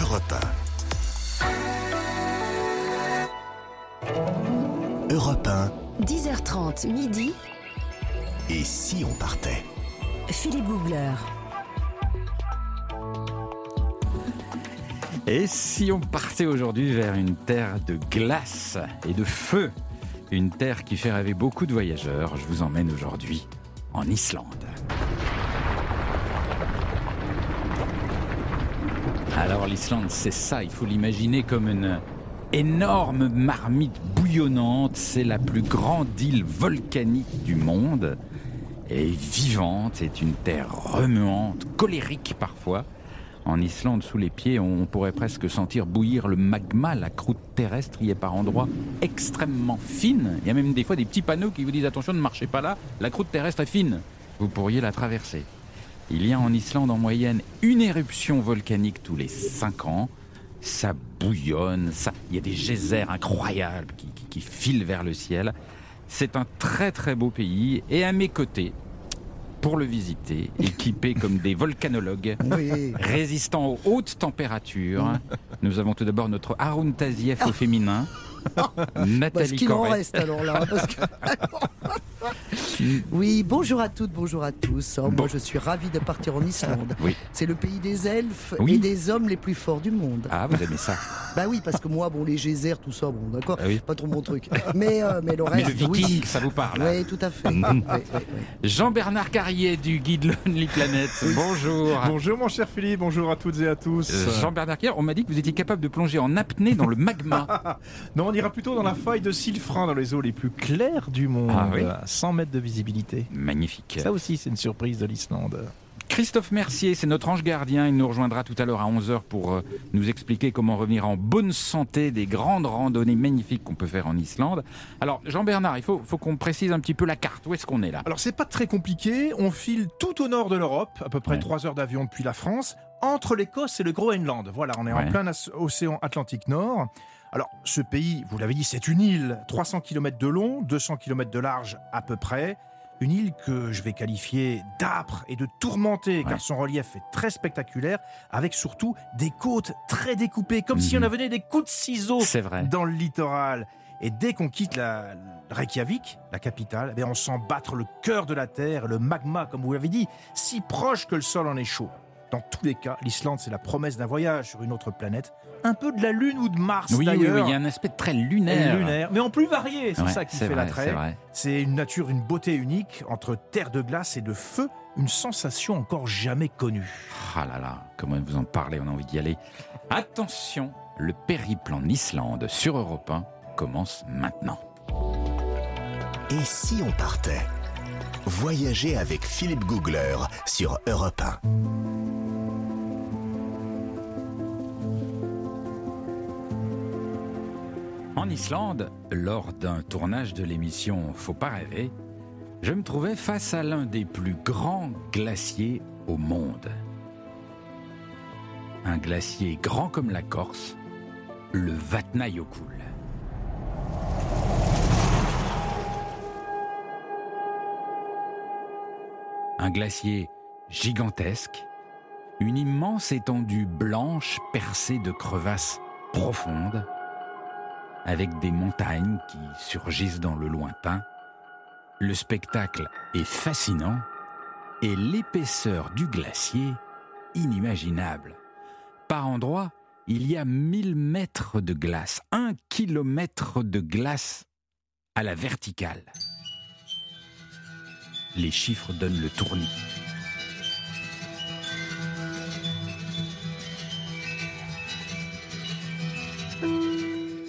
Europe 1. Europe 1. 10h30 midi. Et si on partait? Philippe Googler. Et si on partait aujourd'hui vers une terre de glace et de feu? Une terre qui fait rêver beaucoup de voyageurs. Je vous emmène aujourd'hui en Islande. Alors l'Islande, c'est ça, il faut l'imaginer comme une énorme marmite bouillonnante. C'est la plus grande île volcanique du monde. Elle est vivante, c'est une terre remuante, colérique parfois. En Islande, sous les pieds, on pourrait presque sentir bouillir le magma. La croûte terrestre y est par endroits extrêmement fine. Il y a même des fois des petits panneaux qui vous disent attention, ne marchez pas là, la croûte terrestre est fine. Vous pourriez la traverser. Il y a en Islande en moyenne une éruption volcanique tous les 5 ans. Ça bouillonne, ça... il y a des geysers incroyables qui, qui, qui filent vers le ciel. C'est un très très beau pays. Et à mes côtés, pour le visiter, équipés comme des volcanologues, Oui. résistants aux hautes températures. Nous avons tout d'abord notre Haroun Tazieff au féminin, Bah, ce Nathalie qu'il en reste alors là. parce que- oui, bonjour à toutes, bonjour à tous. Oh, Bon. Moi, je suis ravi de partir en Islande. Oui. C'est le pays des elfes Oui. et des hommes les plus forts du monde. Ah, vous aimez ça Bah oui, parce que moi, bon, les geysers, tout ça, bon, d'accord, Ah oui. pas trop mon truc. Mais, euh, mais le Mais reste, le viking, oui. ça vous parle Oui, tout à fait. Oui, oui, oui. Jean-Bernard Carrier du guide Lonely Planet. Bonjour. Bonjour mon cher Philippe, bonjour à toutes et à tous. Euh, Jean-Bernard Carrier, on m'a dit que vous étiez capable de plonger en apnée dans le magma. Non, on ira plutôt dans la faille de Silfrin, dans les eaux les plus claires du monde, Ah oui 100 mètres de visibilité. Magnifique. Ça aussi, c'est une surprise de l'Islande. Christophe Mercier, c'est notre ange gardien. Il nous rejoindra tout à l'heure à 11h pour euh, nous expliquer comment revenir en bonne santé des grandes randonnées magnifiques qu'on peut faire en Islande. Alors, Jean-Bernard, il faut, faut qu'on précise un petit peu la carte. Où est-ce qu'on est là? Alors, c'est pas très compliqué. On file tout au nord de l'Europe, à peu près Ouais. 3 heures d'avion depuis la France, entre l'Écosse et le Groenland. Voilà, on est Ouais. en plein océan Atlantique Nord. Alors, ce pays, vous l'avez dit, c'est une île, 300 km de long, 200 km de large à peu près. Une île que je vais qualifier d'âpre et de tourmentée, Ouais. car son relief est très spectaculaire, avec surtout des côtes très découpées, comme si on Mhm. avait des coups de ciseaux vrai. dans le littoral. Et dès qu'on quitte la Reykjavik, la capitale, eh bien, on sent battre le cœur de la terre, le magma, comme vous l'avez dit, si proche que le sol en est chaud. Dans tous les cas, l'Islande, c'est la promesse d'un voyage sur une autre planète, un peu de la Lune ou de Mars Oui, oui, oui, il y a un aspect très Et lunaire. lunaire, mais en plus varié, c'est Ouais, ça qui fait vrai, l'attrait. C'est une nature, une beauté unique, entre terre de glace et de feu, une sensation encore jamais connue. Ah là là, comment vous en parlez, on a envie d'y aller. Attention, le périple en Islande sur Europe 1 commence maintenant. Et si on partait? Voyager avec Philippe Googler sur Europe 1. En Islande, lors d'un tournage de l'émission Faut pas rêver, je me trouvais face à l'un des plus grands glaciers au monde. Un glacier grand comme la Corse, le Vatnajökull. Un glacier gigantesque, une immense étendue blanche percée de crevasses profondes, avec des montagnes qui surgissent dans le lointain. Le spectacle est fascinant et l'épaisseur du glacier inimaginable. Par endroits, il y a 1000 mètres de glace, un kilomètre de glace à la verticale. Les chiffres donnent le tournis.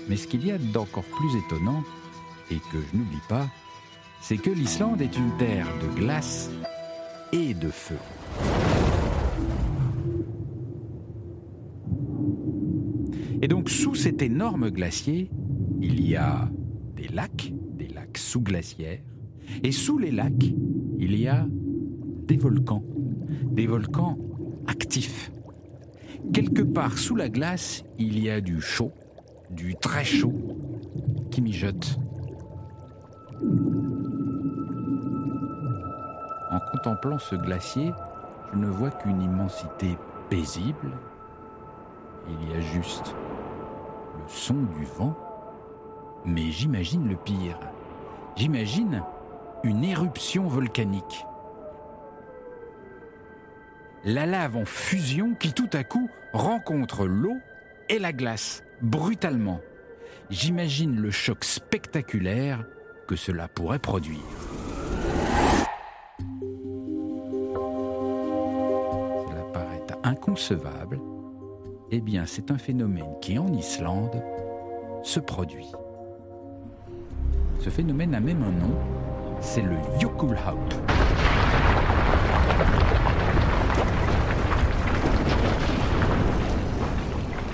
Mais ce qu'il y a d'encore plus étonnant, et que je n'oublie pas, c'est que l'Islande est une terre de glace et de feu. Et donc sous cet énorme glacier, il y a des lacs, des lacs sous-glaciaires, et sous les lacs, il y a des volcans, des volcans actifs. Quelque part sous la glace, il y a du chaud, du très chaud, qui mijote. En contemplant ce glacier, je ne vois qu'une immensité paisible. Il y a juste le son du vent. Mais j'imagine le pire. J'imagine une éruption volcanique. La lave en fusion qui tout à coup rencontre l'eau et la glace brutalement. J'imagine le choc spectaculaire que cela pourrait produire. Cela paraît inconcevable. Eh bien, c'est un phénomène qui, en Islande, se produit. Ce phénomène a même un nom, c'est le Jökulhlaup.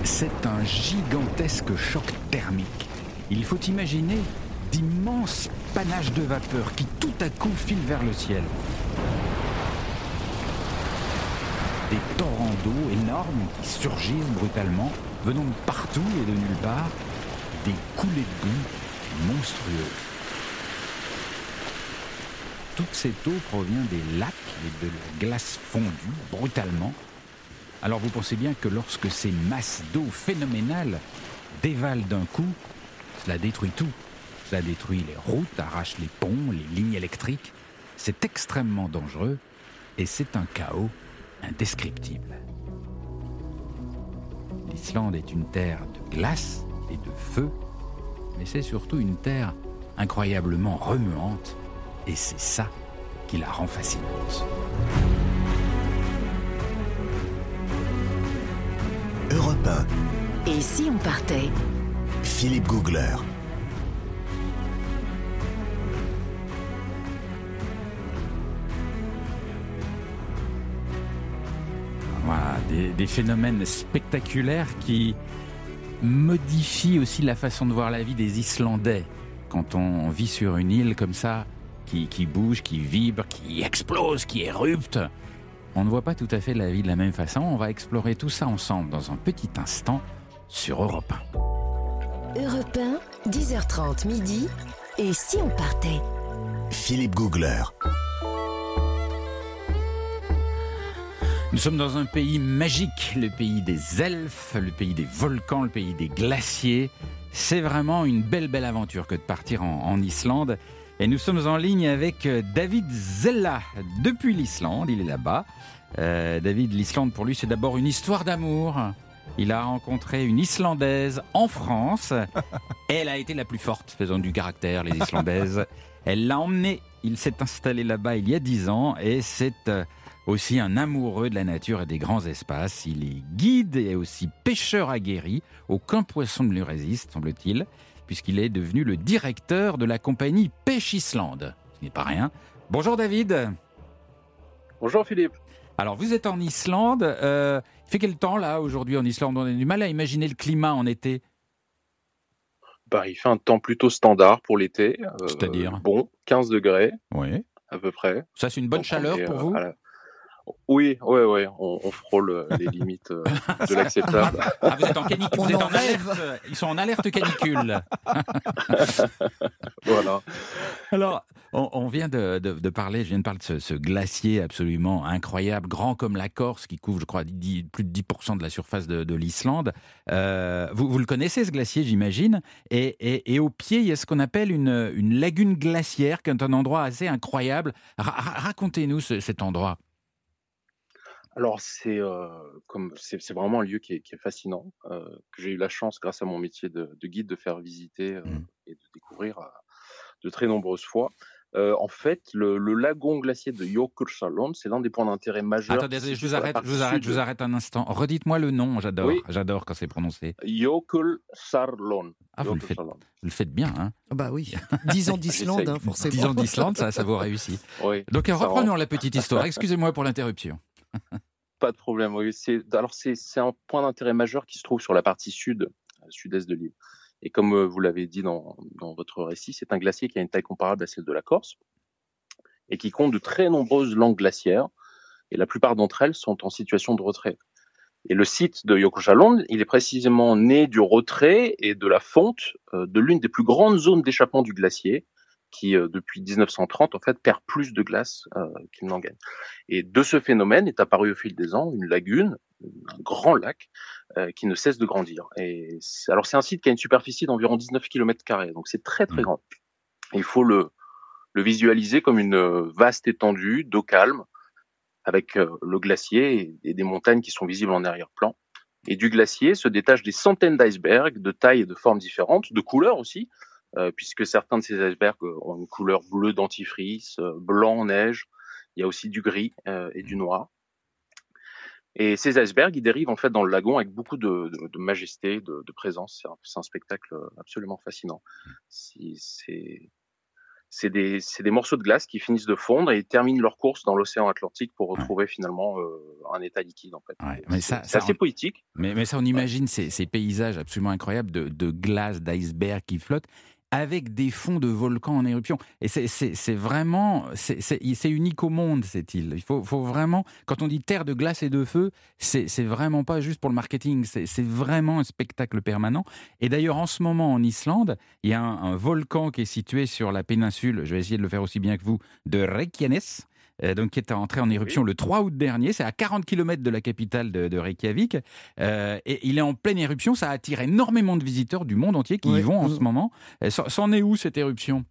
C'est un gigantesque choc thermique. Il faut imaginer d'immenses panaches de vapeur qui tout à coup filent vers le ciel. Des torrents d'eau énormes qui surgissent brutalement, venant de partout et de nulle part, des coulées de boue monstrueuses. Toute cette eau provient des lacs et de la glace fondue brutalement. Alors vous pensez bien que lorsque ces masses d'eau phénoménales dévalent d'un coup, cela détruit tout. Cela détruit les routes, arrache les ponts, les lignes électriques. C'est extrêmement dangereux et c'est un chaos indescriptible. L'Islande est une terre de glace et de feu, mais c'est surtout une terre incroyablement remuante et c'est ça qui la rend fascinante. Europe 1, Et si on partait? Philippe Googler. Voilà, des, des phénomènes spectaculaires qui modifient aussi la façon de voir la vie des Islandais. Quand on vit sur une île comme ça, qui, qui bouge, qui vibre, qui explose, qui érupte, on ne voit pas tout à fait la vie de la même façon. On va explorer tout ça ensemble dans un petit instant sur Europe 1. Europe 1, 10h30 midi. Et si on partait? Philippe Googler. Nous sommes dans un pays magique, le pays des elfes, le pays des volcans, le pays des glaciers. C'est vraiment une belle, belle aventure que de partir en, en Islande. Et nous sommes en ligne avec euh, David Zella depuis l'Islande. Il est là-bas. Euh, David, l'Islande pour lui, c'est d'abord une histoire d'amour. Il a rencontré une Islandaise en France. Elle a été la plus forte, faisant du caractère, les Islandaises. Elle l'a emmené. Il s'est installé là-bas il y a dix ans et c'est euh, aussi un amoureux de la nature et des grands espaces. Il est guide et aussi pêcheur aguerri. Aucun poisson ne lui résiste, semble-t-il, puisqu'il est devenu le directeur de la compagnie Pêche Islande. Ce n'est pas rien. Bonjour David. Bonjour Philippe. Alors vous êtes en Islande. euh, il fait quel temps là aujourd'hui en Islande? On a du mal à imaginer le climat en été. Bah, il fait un temps plutôt standard pour l'été. euh, C'est-à-dire? Bon, 15 degrés Oui. à peu près. Ça c'est une bonne Donc, chaleur est, pour euh, vous? la- Oui, ouais, ouais, on, on frôle euh, les limites euh, de l'acceptable. Ah, vous êtes en canicule. On Vous êtes en en alerte. Ils sont en alerte canicule. voilà. Alors, on, on vient de, de- de parler, je viens de parler de ce, ce glacier absolument incroyable, grand comme la Corse, qui couvre, je crois, plus de 10% de la surface de, de l'Islande. Euh, vous, vous le connaissez, ce glacier, j'imagine. Et, et- et au pied, il y a ce qu'on appelle une, une lagune glaciaire, qui est un endroit assez incroyable. Ra- ra- Racontez-nous ce- cet endroit. Alors c'est euh, comme c'est c'est vraiment un lieu qui est, qui est fascinant euh, que j'ai eu la chance grâce à mon métier de, de guide de faire visiter euh, Mm. et de découvrir euh, de très nombreuses fois. Euh, en fait, le, le lagon glacier de Jökulsárlón, c'est l'un des points d'intérêt majeurs. Attendez, je vous arrête, je vous arrête, je vous arrête un instant. Redites-moi le nom, j'adore, Oui. j'adore quand c'est prononcé. Jökulsárlón. Ah, vous le faites, vous le faites bien, hein Ah Bah oui. 10 ans d'Islande, hein, forcément. 10 ans d'Islande, ça, ça vaut réussi. Oui. Donc reprenons rend- la petite histoire. Excusez-moi pour l'interruption. Pas de problème. Oui, alors c'est un point d'intérêt majeur qui se trouve sur la partie sud, euh, sud-est de l'île. Et comme euh, vous l'avez dit dans, dans votre récit, c'est un glacier qui a une taille comparable à celle de la Corse et qui compte de très nombreuses langues glaciaires. Et la plupart d'entre elles sont en situation de retrait. Et le site de Jökulsárlón, il est précisément né du retrait et de la fonte euh, de l'une des plus grandes zones d'échappement du glacier, qui depuis 1930 en fait perd plus de glace qu'il n'en gagne. Et de ce phénomène est apparu au fil des ans une lagune, un grand lac qui ne cesse de grandir. Et alors c'est un site qui a une superficie d'environ 19 km donc c'est très très mmh. grand. Il faut le le visualiser comme une vaste étendue d'eau calme avec le glacier et des montagnes qui sont visibles en arrière-plan. Et du glacier se détachent des centaines d'icebergs de tailles et de formes différentes, de couleurs aussi, euh, puisque certains de ces icebergs ont une couleur bleue dentifrice, euh, blanc neige. Il y a aussi du gris euh, et du noir. Et ces icebergs, ils dérivent en fait dans le lagon avec beaucoup de, de, de majesté, de, de présence. C'est un, un, spectacle absolument fascinant. C'est des, des, morceaux de glace qui finissent de fondre et terminent leur course dans l'océan Atlantique pour retrouver finalement euh, un état liquide en fait. Ouais, c'est assez poétique. Mais, mais, ça, on imagine ces, ces, paysages absolument incroyables de, glace, d'iceberg qui flottent avec des fonds de volcans en éruption. Et c'est vraiment, c'est unique au monde cette île. Il faut, faut, vraiment, quand on dit terre de glace et de feu, c'est vraiment pas juste pour le marketing, c'est vraiment un spectacle permanent. Et d'ailleurs, en ce moment en Islande, il y a un, un, volcan qui est situé sur la péninsule, je vais essayer de le faire aussi bien que vous, de Reykjanes. Euh, donc, qui est entré en éruption le 3 août dernier. C'est à 40 km de la capitale de, Reykjavik. Euh, et il est en pleine éruption. Ça attire énormément de visiteurs du monde entier qui y vont en ce moment. Euh, c'en est où cette éruption?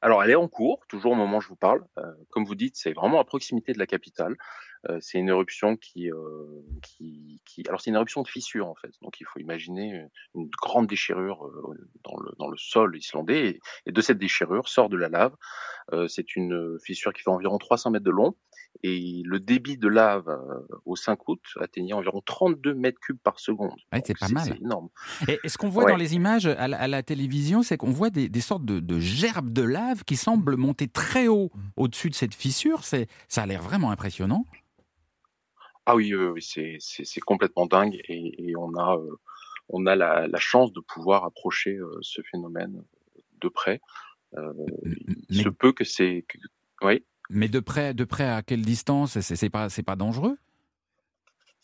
Alors, elle est en cours, toujours au moment où je vous parle. comme vous dites, c'est vraiment à proximité de la capitale. Euh, c'est une éruption qui, euh, qui, alors c'est une éruption de fissure en fait. Donc il faut imaginer une grande déchirure euh, dans le, dans le sol islandais et, de cette déchirure sort de la lave. c'est une fissure qui fait environ 300 mètres de long et le débit de lave au 5 août atteignait environ 32 mètres cubes par seconde. c'est pas mal. C'est énorme. Et, ce qu'on voit dans les images à la, télévision, c'est qu'on voit des, des sortes de, de, gerbes de lave qui semblent monter très haut au-dessus de cette fissure. C'est, ça a l'air vraiment impressionnant. Ah oui, c'est complètement dingue et, et on a, euh, on a la, la, chance de pouvoir approcher euh, ce phénomène de près. Euh, il se peut que c'est, oui. Mais de près, de près à quelle distance C'est pas, pas dangereux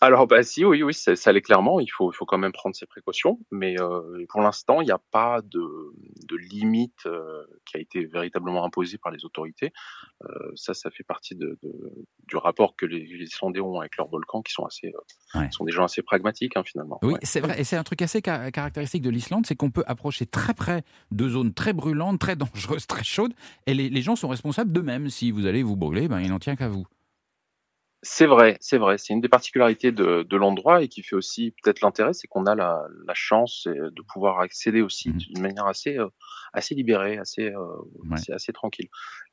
alors bah si oui oui ça, ça l'est clairement. Il faut il faut quand même prendre ses précautions. Mais euh, pour l'instant il n'y a pas de, de limite euh, qui a été véritablement imposée par les autorités. Euh, ça ça fait partie de, de, du rapport que les, Islandais ont avec leurs volcans qui sont assez ouais. sont des gens assez pragmatiques hein, finalement. Oui ouais. c'est vrai. Et c'est un truc assez ca caractéristique de l'Islande c'est qu'on peut approcher très près de zones très brûlantes très dangereuses très chaudes. Et les, les gens sont responsables d'eux-mêmes. Si vous allez vous brûler ben il n'en tient qu'à vous c'est vrai, c'est vrai. C'est une des particularités de, de l'endroit et qui fait aussi peut-être l'intérêt, c'est qu'on a la, la, chance de pouvoir accéder aussi mmh. d'une manière assez, euh, assez libérée, assez, euh, ouais. assez, assez, tranquille.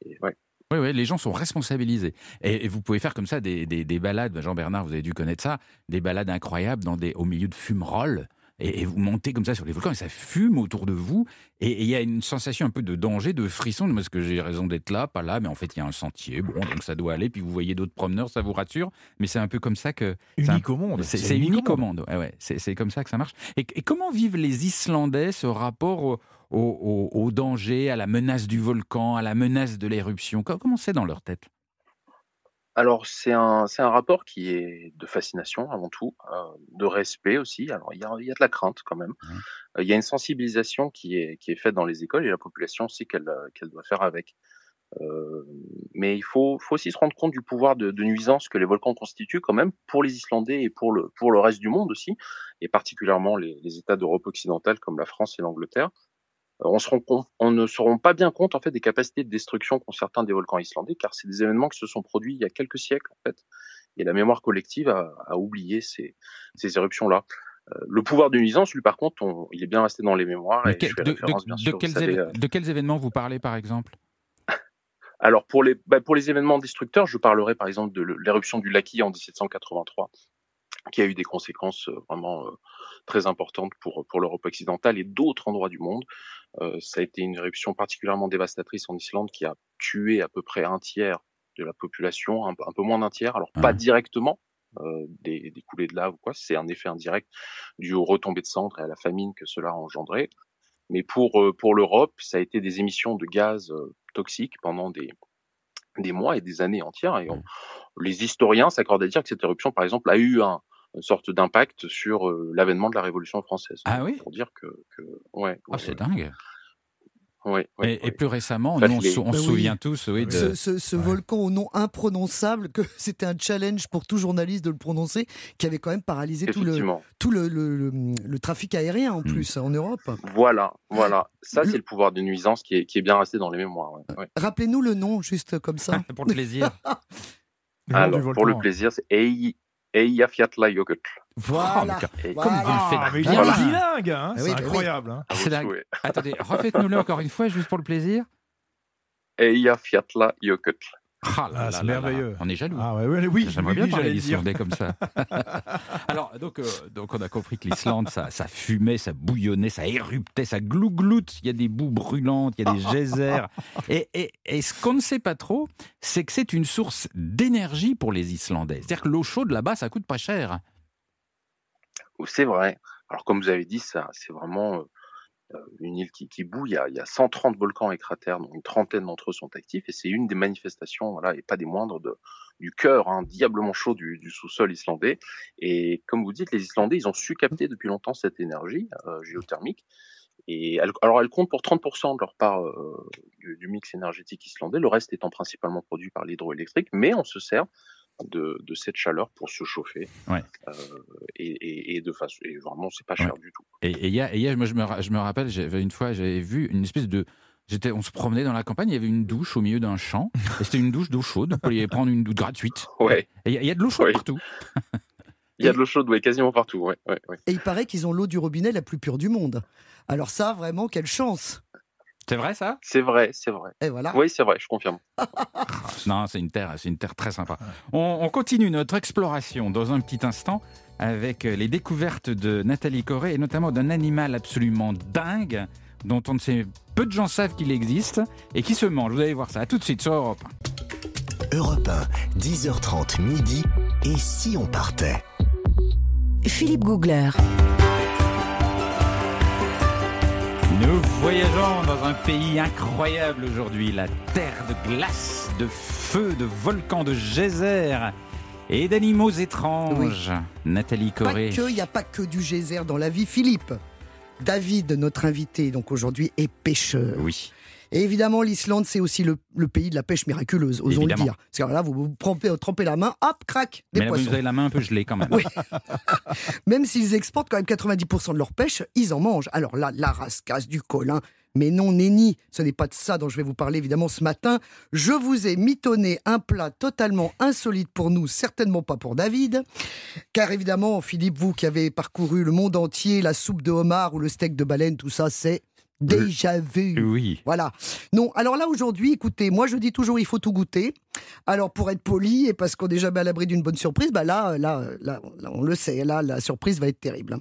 Et, ouais. Oui, oui, les gens sont responsabilisés. Et, et vous pouvez faire comme ça des, des, des balades, Jean-Bernard, vous avez dû connaître ça, des balades incroyables dans des, au milieu de fumerolles et, et, vous montez comme ça sur les volcans et ça fume autour de vous et il y a une sensation un peu de danger, de frisson. Est-ce que j'ai raison d'être là, pas là, mais en fait il y a un sentier, bon donc ça doit aller. Puis vous voyez d'autres promeneurs, ça vous rassure. Mais c'est un peu comme ça que unique au monde. C'est unique, unique au monde. Ouais, ouais, c'est comme ça que ça marche. Et, et, comment vivent les Islandais ce rapport au, au, au, au danger, à la menace du volcan, à la menace de l'éruption? Comment c'est dans leur tête? Alors c'est un c'est un rapport qui est de fascination avant tout, euh, de respect aussi. Alors il y a, il y a de la crainte quand même. Mmh. Euh, il y a une sensibilisation qui est qui est faite dans les écoles et la population sait qu'elle qu'elle doit faire avec. Euh, mais il faut faut aussi se rendre compte du pouvoir de, de, nuisance que les volcans constituent quand même pour les Islandais et pour le pour le reste du monde aussi, et particulièrement les, les États d'Europe occidentale comme la France et l'Angleterre on, se rend compte, on ne se rend pas bien compte en fait des capacités de destruction qu'ont certains des volcans islandais, car c'est des événements qui se sont produits il y a quelques siècles en fait, et la mémoire collective a, a oublié ces, ces éruptions-là. Euh, le pouvoir de nuisance, lui, par contre, on, il est bien resté dans les mémoires. Et de, de, de, quels savez, euh, de, quels événements vous parlez, par exemple? Alors, pour les, bah, pour les événements destructeurs, je parlerai par exemple de l'éruption du Laki en 1783, qui a eu des conséquences euh, vraiment euh, très importantes pour, pour l'Europe occidentale et d'autres endroits du monde. Euh, ça a été une éruption particulièrement dévastatrice en Islande qui a tué à peu près un tiers de la population, un, un peu moins d'un tiers, alors pas directement, euh, des, des, coulées de lave ou quoi, c'est un effet indirect dû aux retombées de cendres et à la famine que cela a engendré. Mais pour, euh, pour l'Europe, ça a été des émissions de gaz toxiques pendant des, des mois et des années entières. Et on, les historiens s'accordent à dire que cette éruption, par exemple, a eu un, une sorte d'impact sur euh, l'avènement de la Révolution française. Ah oui? Pour dire que, que ouais. Oh, c'est dingue. Oui, oui, Et, plus récemment, on, se- Bah souvient tous oui, de, Ce, ce- ce volcan au nom imprononçable, que c'était un challenge pour tout journaliste de le prononcer, qui avait quand même paralysé tout le, tout le, le- le- le trafic aérien en Mm. plus en Europe. Voilà, voilà. Ça, Le- c'est le pouvoir de nuisance qui est, qui est bien resté dans les mémoires. ouais, ouais. Rappelez-nous le nom, juste comme ça. pour le plaisir. Alors, pour le plaisir, c'est Eyjafjallajökull. Voilà. Oh, mais Voilà. Comme vous le faites Ah, bien. est bilingue, hein, Ah c'est bah oui. incroyable. hein. C'est dingue. Attendez, refaites-nous-le encore une fois, juste pour le plaisir. Eyjafjallajökull. Ah, là Ah, là c'est là là. merveilleux. On est jaloux. Ah ouais, ouais, oui, J'aimerais oui, bien oui, parler d'Islandais comme ça. Alors, donc, euh, donc, on a compris que l'Islande, ça, ça fumait, ça bouillonnait, ça éruptait, ça glougloute. Il y a des boues brûlantes, il y a des geysers. Et, et- et ce qu'on ne sait pas trop, c'est que c'est une source d'énergie pour les Islandais. C'est-à-dire que l'eau chaude là-bas, ça coûte pas cher. C'est vrai. Alors, comme vous avez dit, ça, c'est vraiment euh, une île qui, qui bouille. Il y, a, il y a 130 volcans et cratères, dont une trentaine d'entre eux sont actifs, et c'est une des manifestations, voilà, et pas des moindres, du cœur hein, diablement chaud du, sous-sol islandais. Et comme vous dites, les Islandais, ils ont su capter depuis longtemps cette énergie euh, géothermique. Et alors, elle compte pour 30% de leur part euh, du mix énergétique islandais, le reste étant principalement produit par l'hydroélectrique, mais on se sert de, de cette chaleur pour se chauffer. Ouais. Euh, et, et, et de façon, et vraiment, c'est pas cher du tout. Et il y a, et il y a- moi, je me, je me rappelle, j'avais une fois, j'avais vu une espèce de. J'étais, on se promenait dans la campagne, il y avait une douche au milieu d'un champ, et c'était une douche d'eau chaude. On pouvait y prendre une douche gratuite. Ouais. Et il y a- il y, a de l'eau chaude Oui. partout. Il y a de l'eau chaude, ouais, quasiment partout. Ouais, ouais, ouais. Et il paraît qu'ils ont l'eau du robinet la plus pure du monde. Alors ça, vraiment, quelle chance. C'est vrai ça? C'est vrai, c'est vrai. Et voilà. Oui, c'est vrai, je confirme. Non, c'est une terre, c'est une terre très sympa. On, on continue notre exploration dans un petit instant avec les découvertes de Nathalie Corée et notamment d'un animal absolument dingue dont on ne sait peu de gens savent qu'il existe et qui se mange. Vous allez voir ça. À tout de suite sur Europe. 1. Europe 1, 10h30 midi. Et si on partait? Philippe Googler. Nous voyageons dans un pays incroyable aujourd'hui, la terre de glace, de feu, de volcans, de geysers et d'animaux étranges. Nathalie Pas Corée. que, il n'y a pas que du geyser dans la vie. Philippe, David, notre invité, donc aujourd'hui, est pêcheur. Oui. Et évidemment, l'Islande, c'est aussi le, le pays de la pêche miraculeuse, osons Évidemment. le dire. Parce que là, vous vous trempez, trempez la main, hop, crac, des Mais là, poissons. vous avez la main un peu gelée quand même. Oui. Même s'ils exportent quand même 90% de leur pêche, ils en mangent. Alors là, la rascasse, du colin. Mais non, Nenni, ce n'est pas de ça dont je vais vous parler évidemment ce matin. Je vous ai mitonné un plat totalement insolite pour nous, certainement pas pour David. Car évidemment, Philippe, vous qui avez parcouru le monde entier, la soupe de homard ou le steak de baleine, tout ça, c'est déjà vu. Oui. Voilà. Non, alors là aujourd'hui, écoutez, moi je dis toujours il faut tout goûter. Alors pour être poli et parce qu'on n'est jamais à l'abri d'une bonne surprise, bah là, là, là, là, on le sait, là la surprise va être terrible.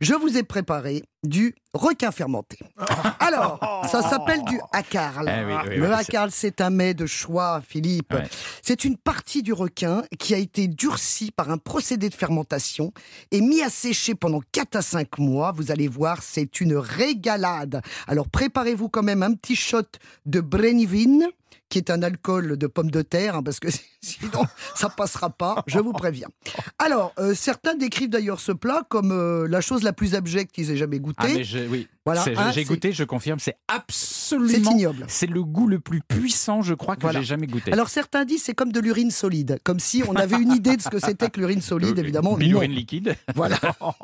Je vous ai préparé du requin fermenté. Alors, ça s'appelle du oui, oui, le oui, c'est un mets de choix, Philippe. Ouais. C'est une partie du requin qui a été durcie par un procédé de fermentation et mis à sécher pendant 4 à 5 mois. Vous allez voir, c'est une régalade. Alors préparez-vous quand même un petit shot de Brennivin qui est un alcool de pomme de terre, hein, parce que sinon ça passera pas, je vous préviens. Alors, euh, certains décrivent d'ailleurs ce plat comme euh, la chose la plus abjecte qu'ils aient jamais Ah, mais goûtée. je- oui. Voilà, hein, j'ai goûté, je confirme, c'est c'est absolument. ignoble. C'est le goût le plus puissant, je crois, que Voilà. j'ai jamais goûté. Alors certains disent c'est comme de l'urine solide, comme si on avait une idée de ce que c'était que l'urine solide, Euh, évidemment. non. Bilurine liquide. Voilà.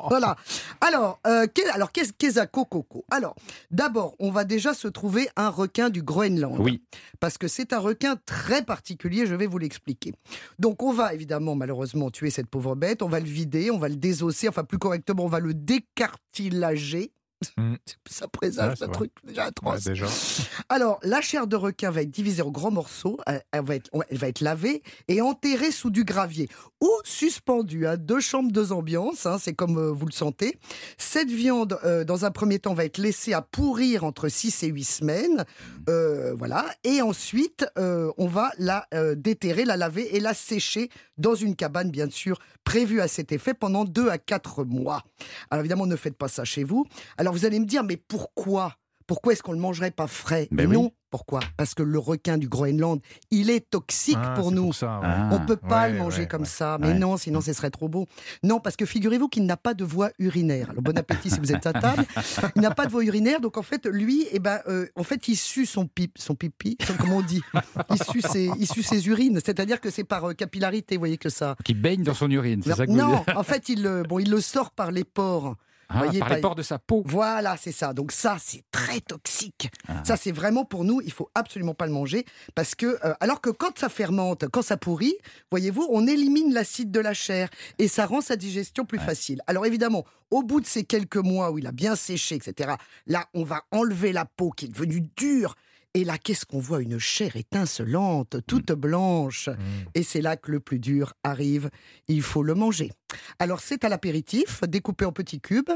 voilà. Alors, euh, alors qu'est-ce qu'est Coco? Alors, d'abord, on va déjà se trouver un requin du Groenland. Oui. Parce que c'est un requin très particulier, je vais vous l'expliquer. Donc, on va évidemment, malheureusement, tuer cette pauvre bête, on va le vider, on va le désosser, enfin, plus correctement, on va le décartilager. Mm. Ça présage Ouais, c'est un vrai. truc déjà Ouais, atroce. déjà. Alors, la chair de requin va être divisée en grands morceaux, elle, elle va, être, elle va être lavée et enterrée sous du gravier ou suspendue à deux chambres, deux ambiances, hein, c'est comme euh, vous le sentez. Cette viande, euh, dans un premier temps, va être laissée à pourrir entre 6 et 8 semaines, euh, voilà, et ensuite, euh, on va la euh, déterrer, la laver et la sécher dans une cabane, bien sûr, prévue à cet effet pendant 2 à 4 mois. Alors évidemment, ne faites pas ça chez vous. Alors vous allez me dire, mais pourquoi? Pourquoi est-ce qu'on le mangerait pas frais? Ben oui. Non, pourquoi? Parce que le requin du Groenland, il est toxique Ah, pour nous. ça, ouais. Ah. On peut pas Ouais, le manger ouais, comme ouais. ça, mais Ouais. non, sinon ce serait trop beau. Non, parce que figurez-vous qu'il n'a pas de voie urinaire. Alors, bon appétit si vous êtes à table. Il n'a pas de voie urinaire, donc en fait, lui, eh ben, euh, en fait, il sue son pipe, son pipi, son- comment on dit Il sue ses, il sue ses urines, c'est-à-dire que c'est par euh, capillarité, vous voyez que ça. Qui baigne dans son urine, c'est ça que vous non, en fait, il, le- bon, il le sort par les pores. Ah, voyez, Par les pores de sa peau. Voilà, c'est ça. Donc ça, c'est très toxique. Ah. Ça, c'est vraiment pour nous, il faut absolument pas le manger parce que, euh, alors que quand ça fermente, quand ça pourrit, voyez-vous, on élimine l'acide de la chair et ça rend sa digestion plus facile. Alors évidemment, au bout de ces quelques mois où il a bien séché, etc., là, on va enlever la peau qui est devenue dure. Et là, qu'est-ce qu'on voit? Une chair étincelante, toute blanche. Mm. Et c'est là que le plus dur arrive. Il faut le manger. Alors, c'est à l'apéritif, découpé en petits cubes.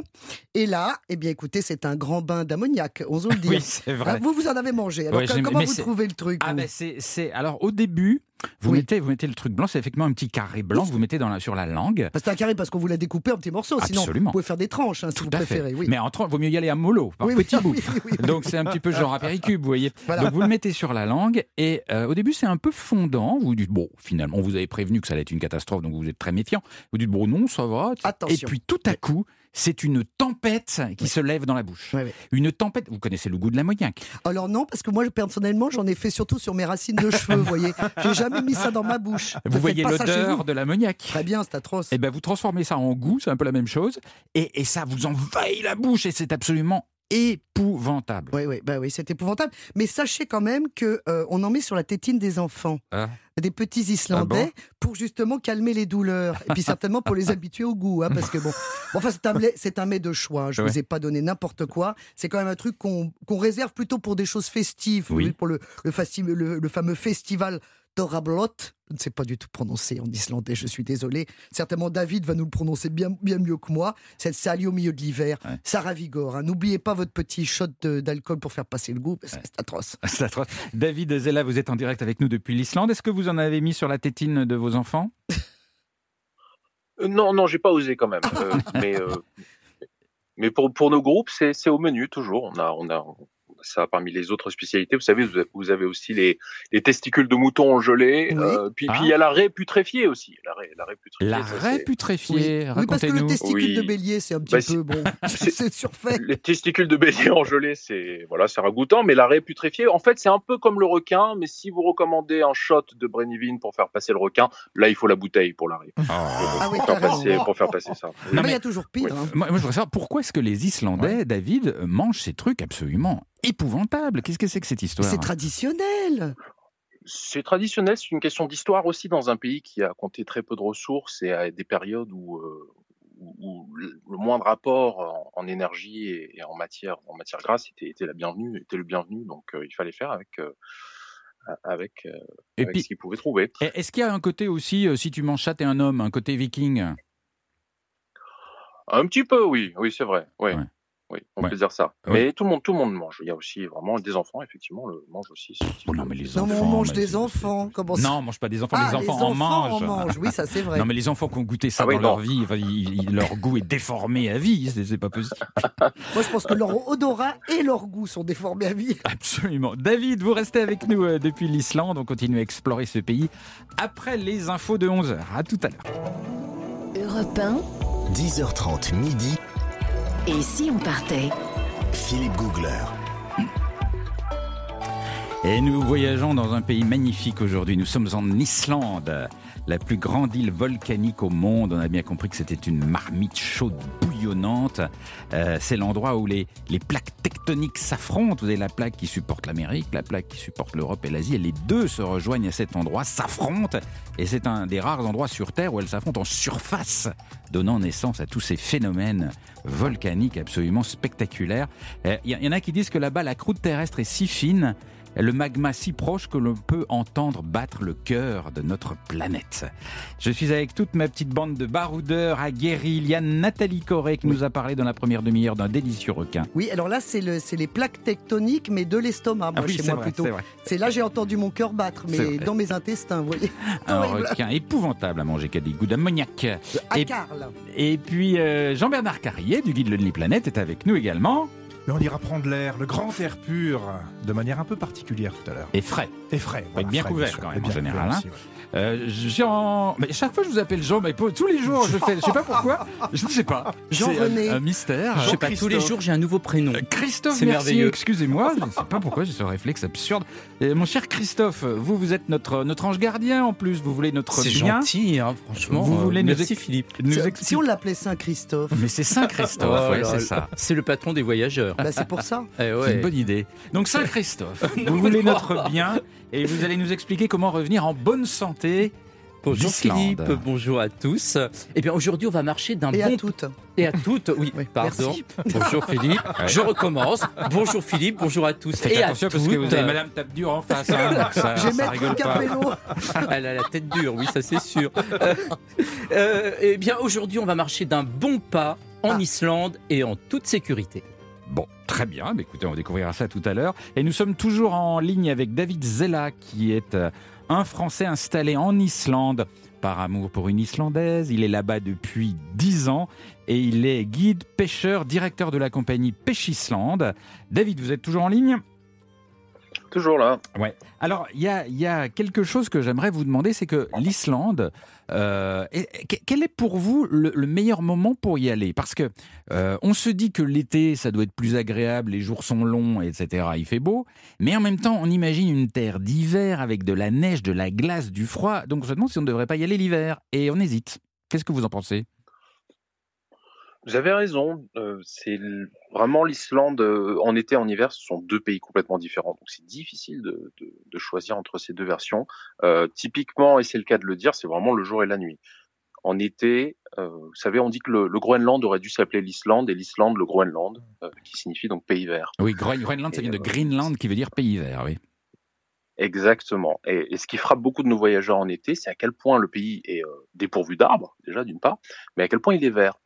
Et là, eh bien, écoutez, c'est un grand bain d'ammoniac, osons le dire. Oui, c'est vrai. Ah, vous, vous en avez mangé. Alors, Ouais, comment vous trouvez le truc Ah vous ben c'est alors au début vous Oui. mettez vous mettez le truc blanc c'est effectivement un petit carré blanc que vous mettez dans la, sur la langue C'est un carré parce qu'on vous l'a découpé en petits morceaux. Sinon, Absolument. vous pouvez faire des tranches, hein, si tout vous préférez. Oui. mais en tran- vaut mieux y aller à mollo par Oui, petits bouts donc c'est un petit peu genre apéricube vous voyez Voilà. donc vous le mettez sur la langue et euh, au début c'est un peu fondant vous dites bon finalement on vous avait prévenu que ça allait être une catastrophe donc vous êtes très méfiant vous dites bon non ça va Attention. et puis tout à coup c'est une tempête qui se lève dans la bouche. Une tempête. Vous connaissez le goût de l'ammoniac. Alors non, parce que moi, personnellement, j'en ai fait surtout sur mes racines de cheveux, vous voyez. J'ai jamais mis ça dans ma bouche. Vous voyez l'odeur de l'ammoniac. Très bien, c'est atroce. Et ben vous transformez ça en goût, c'est un peu la même chose, et, et ça vous envahit la bouche et c'est absolument épouvantable. Oui, oui, bah oui, c'est épouvantable. Mais sachez quand même que euh, on en met sur la tétine des enfants, Ah. des petits Islandais, bon? pour justement calmer les douleurs. Et puis certainement pour les habituer au goût, hein, parce que bon, enfin c'est un, c'est un mets de choix. Je Ouais. vous ai pas donné n'importe quoi. C'est quand même un truc qu'on qu'on réserve plutôt pour des choses festives, Oui. pour le, le, festi- le- le fameux festival Torablot. Je ne sais pas du tout prononcer en islandais, je suis désolé. Certainement David va nous le prononcer bien, bien mieux que moi. C'est salé au milieu de l'hiver. Ouais. Ça ravigore. hein. N'oubliez pas votre petit shot d'alcool pour faire passer le goût. parce que Ouais. C'est atroce. C'est atroce. David Zella, vous êtes en direct avec nous depuis l'Islande. Est-ce que vous en avez mis sur la tétine de vos enfants? Euh, Non, non, j'ai pas osé quand même. Euh, mais euh, mais pour, pour nos groupes, c'est c'est au menu toujours. On a, on a ça parmi les autres spécialités. Vous savez, vous avez- aussi les, les testicules de mouton en gelée. Oui. euh, puis Ah. puis il y a la raie putréfiée aussi. La raie, la raie putréfiée. La ça, raie putréfiée, Oui, parce que le testicule Oui. de bélier, c'est un petit Bah, peu c'est- bon. c'est- surfait. Les testicules de bélier en gelée, c'est voilà, c'est ragoûtant, mais la raie putréfiée, en fait, c'est un peu comme le requin, mais si vous recommandez un shot de Brenivine pour faire passer le requin, là, il faut la bouteille pour la raie. Ah oui, Pour faire passer, pour faire passer ça. Non, Ah, mais il y a toujours pire. Oui. hein. Moi, moi, je voudrais savoir pourquoi est-ce que les Islandais, David, euh, mangent ces trucs absolument épouvantables Qu'est-ce que c'est que cette histoire C'est traditionnel. C'est traditionnel, c'est une question d'histoire aussi dans un pays qui a compté très peu de ressources et à des périodes où, euh, où- où le moindre apport en, en énergie et, et en matière en matière grasse était, était la bienvenue, était le bienvenu. Donc euh, il fallait faire avec euh, avec, euh, Et avec puis, ce qu'ils pouvaient trouver. et- est-ce qu'il y a un côté aussi, euh, si tu manges ça, t'es un homme, un côté viking? Un petit peu, oui, oui, c'est vrai. Oui, Ouais. Oui, on Ouais. peut dire ça. Ouais. Mais tout le monde, tout le monde mange. Il y a aussi vraiment des enfants, effectivement, le mangent aussi. Bon, non, mais les Non, mais enfants. on mange mais des enfants. Comment ça Non, on mange pas des enfants, Ah, les enfants en mangent. Oui, ça c'est vrai. Non, mais les enfants qui ont goûté ça Ah oui, dans non. leur vie, enfin, ils- ils- leur goût est déformé à vie, c'est c'est pas possible. Moi, je pense que leur odorat et leur goût sont déformés à vie. Absolument. David, vous restez avec nous euh, depuis l'Islande. On continue à explorer ce pays après les infos de 11h. À tout à l'heure. Europe 1, 10h30 midi, et si on partait Philippe Googler. Et nous voyageons dans un pays magnifique aujourd'hui. Nous sommes en Islande, la plus grande île volcanique au monde. On a bien compris que c'était une marmite chaude bouillonnante. Euh, c'est l'endroit où les, les plaques tectoniques s'affrontent. Vous avez la plaque qui supporte l'Amérique, la plaque qui supporte l'Europe et l'Asie. Les deux se rejoignent à cet endroit, s'affrontent. Et c'est un des rares endroits sur Terre où elles s'affrontent en surface, donnant naissance à tous ces phénomènes volcaniques absolument spectaculaires. Euh, Il y, y en a qui disent que là-bas, la croûte terrestre est si fine le magma si proche que l'on peut entendre battre le cœur de notre planète. Je suis avec toute ma petite bande de baroudeurs aguerris. Il y a Nathalie Corée qui nous a parlé dans la première demi-heure d'un délicieux requin. Oui, alors là, c'est le, les plaques tectoniques, mais de l'estomac, moi, chez c'est moi vrai, plutôt. c'est là j'ai entendu mon cœur battre, mais dans mes intestins, vous voyez. Un requin épouvantable à manger qui a des goûts d'ammoniac. À Et- Carl. Et puis euh, Jean-Bernard Carrier du guide Lonely Planet est avec nous également. Mais on ira prendre l'air, le grand air pur, de manière un peu particulière tout à l'heure. Et frais. Et frais. Être bien frais, couvert, quand même, en général, couvert hein. aussi, ouais. Euh, Jean. Mais chaque fois, je vous appelle Jean, mais tous les jours, je fais. Je sais pas pourquoi. Je ne sais pas. Jean-René. C'est un, un mystère. Je sais pas, tous les jours j'ai un nouveau prénom. Euh, Christophe, C'est merci, merveilleux. excusez-moi, je ne sais pas pourquoi j'ai ce réflexe absurde. Et mon cher Christophe, vous, vous êtes notre, notre ange gardien en plus, vous voulez notre C'est bien. gentil, hein, franchement. Vous Euh, voulez nous Merci Philippe. Nous Si- on l'appelait Saint-Christophe, Mais c'est Saint-Christophe, Oh ouais, c'est ça. C'est le patron des voyageurs. bah, c'est pour ça. Eh C'est une bonne idée. Donc Saint-Christophe, vous voulez notre bien et vous allez nous expliquer comment revenir en bonne santé. Bonjour d'Islande. Philippe, bonjour à tous. Eh bien aujourd'hui on va marcher d'un Et bon à toutes. et à toutes. Oui, Oui, pardon. merci. Bonjour Philippe. Je recommence. Bonjour Philippe, bonjour à tous Faites et attention à parce que vous toutes. avez Madame Tape Dur en face. Hein, ça, J'ai ça rigole pas. Capello. Elle a la tête dure, oui, ça c'est sûr. Euh, euh, eh bien aujourd'hui on va marcher d'un bon pas en Ah. Islande et en toute sécurité. Bon, très bien. Mais écoutez, on découvrira ça tout à l'heure. Et nous sommes toujours en ligne avec David Zella, qui est euh, un Français installé en Islande par amour pour une Islandaise. Il est là-bas depuis 10 ans et il est guide, pêcheur, directeur de la compagnie Pêche Islande. David, vous êtes toujours en ligne? Toujours là. Ouais. Alors, il y a, quelque chose que j'aimerais vous demander, c'est que l'Islande, euh, quel est pour vous le, le meilleur moment pour y aller? Parce que euh, on se dit que l'été, ça doit être plus agréable, les jours sont longs, etc. Il fait beau, mais en même temps, on imagine une terre d'hiver avec de la neige, de la glace, du froid. Donc, on se demande si on ne devrait pas y aller l'hiver, et on hésite. Qu'est-ce que vous en pensez? Vous avez raison. euh, c'est vraiment l'Islande euh, en été, en hiver, ce sont deux pays complètement différents. Donc c'est difficile de, de- de choisir entre ces deux versions. Euh, typiquement, et c'est le cas de le dire, c'est vraiment le jour et la nuit. En été, euh, vous savez, on dit que le, le Groenland aurait dû s'appeler l'Islande et l'Islande le Groenland, euh, qui signifie donc pays vert. Oui, Groen- Groenland, ça vient de euh, Greenland, qui veut dire pays vert, oui. Exactement. Et, et ce qui frappe beaucoup de nos voyageurs en été, c'est à quel point le pays est euh, dépourvu d'arbres, déjà d'une part, mais à quel point il est vert.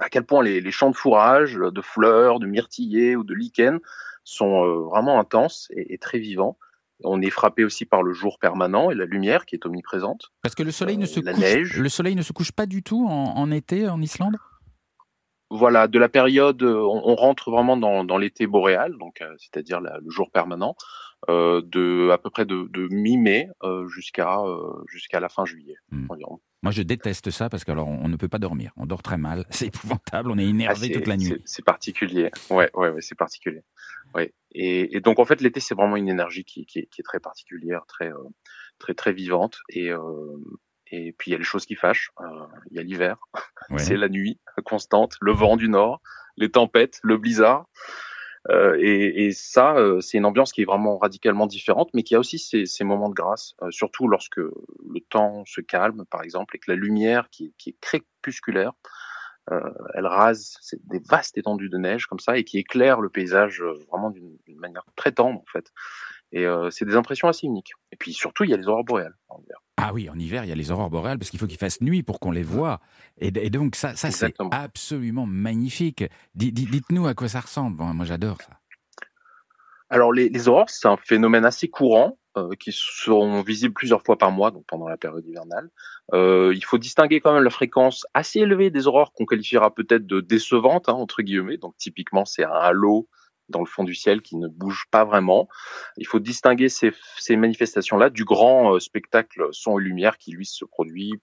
À quel point les, les champs de fourrage, de fleurs, de myrtillers ou de lichens sont euh, vraiment intenses et, et très vivants. On est frappé aussi par le jour permanent et la lumière qui est omniprésente. Parce que le soleil ne Euh, se la couche, neige. le soleil ne se couche pas du tout en, en été en Islande? Voilà, de la période, euh, on, on rentre vraiment dans, dans l'été boréal, donc euh, c'est-à-dire le jour permanent, euh, de à peu près de, de mi-mai euh, jusqu'à euh, jusqu'à la fin juillet Hmm. environ. Moi, je déteste ça parce qu'alors on on ne peut pas dormir. On dort très mal. C'est épouvantable. On est Ah, énervé toute la nuit. c'est- particulier. Ouais, ouais, ouais, c'est particulier. Ouais. Et, et donc en fait l'été c'est vraiment une énergie qui, qui, est, qui est très particulière, très euh, très très vivante. Et euh, et puis il y a les choses qui fâchent. Euh, Il y a l'hiver, Ouais. c'est la nuit constante, le vent du nord, les tempêtes, le blizzard. Euh, et, et ça, euh, c'est une ambiance qui est vraiment radicalement différente, mais qui a aussi ses, moments de grâce, euh, surtout lorsque le temps se calme, par exemple, et que la lumière qui, qui est crépusculaire, euh, elle rase des vastes étendues de neige comme ça et qui éclaire le paysage euh, vraiment d'une manière très tendre en fait. Et euh, c'est des impressions assez uniques. Et puis surtout, il y a les aurores boréales en hiver. Ah oui, en hiver, il y a les aurores boréales parce qu'il faut qu'il fasse nuit pour qu'on les voie. Et, et donc, ça, ça c'est absolument magnifique. Di- di- Dites-nous à quoi ça ressemble. Bon, moi, j'adore ça. Alors les, les aurores, c'est un phénomène assez courant euh, qui sont visibles plusieurs fois par mois, donc pendant la période hivernale. Euh, il faut distinguer quand même la fréquence assez élevée des aurores qu'on qualifiera peut-être de décevantes hein, entre guillemets. Donc typiquement, c'est un halo dans le fond du ciel qui ne bouge pas vraiment. Il faut distinguer ces, manifestations-là du grand euh, spectacle son et lumière qui lui se produit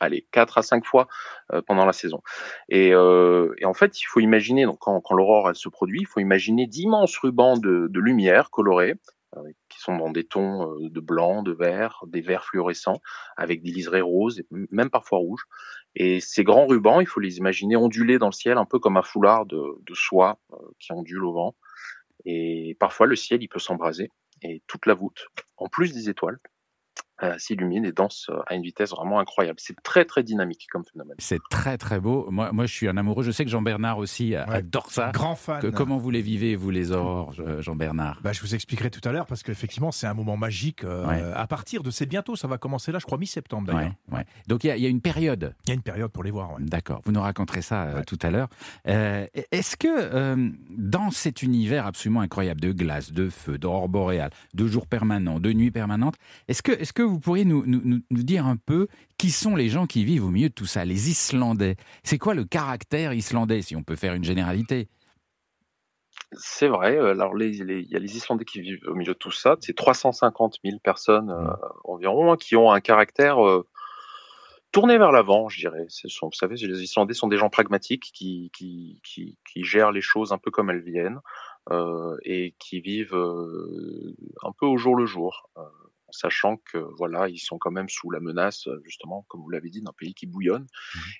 allez, quatre à cinq fois euh, pendant la saison. Et, euh, et en fait, il faut imaginer, donc quand, l'aurore se produit, il faut imaginer d'immenses rubans de, lumière colorés euh, qui sont dans des tons euh, de blanc, de vert, des verts fluorescents, avec des liserés roses, même parfois rouges. Et ces grands rubans, il faut les imaginer ondulés dans le ciel, un peu comme un foulard de, de soie euh, qui ondule au vent. Et parfois, le ciel, il peut s'embraser, et toute la voûte, en plus des étoiles, euh, s'illumine et danse euh, à une vitesse vraiment incroyable. C'est très très dynamique comme phénomène. C'est très, très beau. Moi, moi, je suis un amoureux. Je sais que Jean-Bernard aussi euh, Ouais. adore ça. Grand fan. Que- comment vous les vivez, vous, les aurores, Jean-Bernard Bah, je vous expliquerai tout à l'heure parce qu'effectivement, c'est un moment magique. euh, Ouais. À partir de, c'est bientôt, ça va commencer là, je crois, mi-septembre d'ailleurs. Ouais, ouais. Donc, il y, a- il y a une période Il y a une période pour les voir. ouais. D'accord, vous nous raconterez ça euh, Ouais. tout à l'heure. Euh, Est-ce que euh, dans cet univers absolument incroyable de glace, de feu, d'aurore boréale, de jours permanents, de nuits permanentes, est-ce que, est que vous pourriez nous, nous, nous- nous dire un peu qui sont les gens qui vivent au milieu de tout ça, les Islandais? C'est quoi le caractère islandais, si on peut faire une généralité? C'est vrai. Alors, les, les- il y a les Islandais qui vivent au milieu de tout ça. C'est 350 000 personnes euh, environ hein, qui ont un caractère euh, tourné vers l'avant, je dirais. Sont, vous savez, les Islandais sont des gens pragmatiques qui, qui, qui, qui gèrent les choses un peu comme elles viennent euh, et qui vivent euh, un peu au jour le jour. Euh, en sachant que voilà, ils sont quand même sous la menace, euh, justement, comme vous l'avez dit, d'un pays qui bouillonne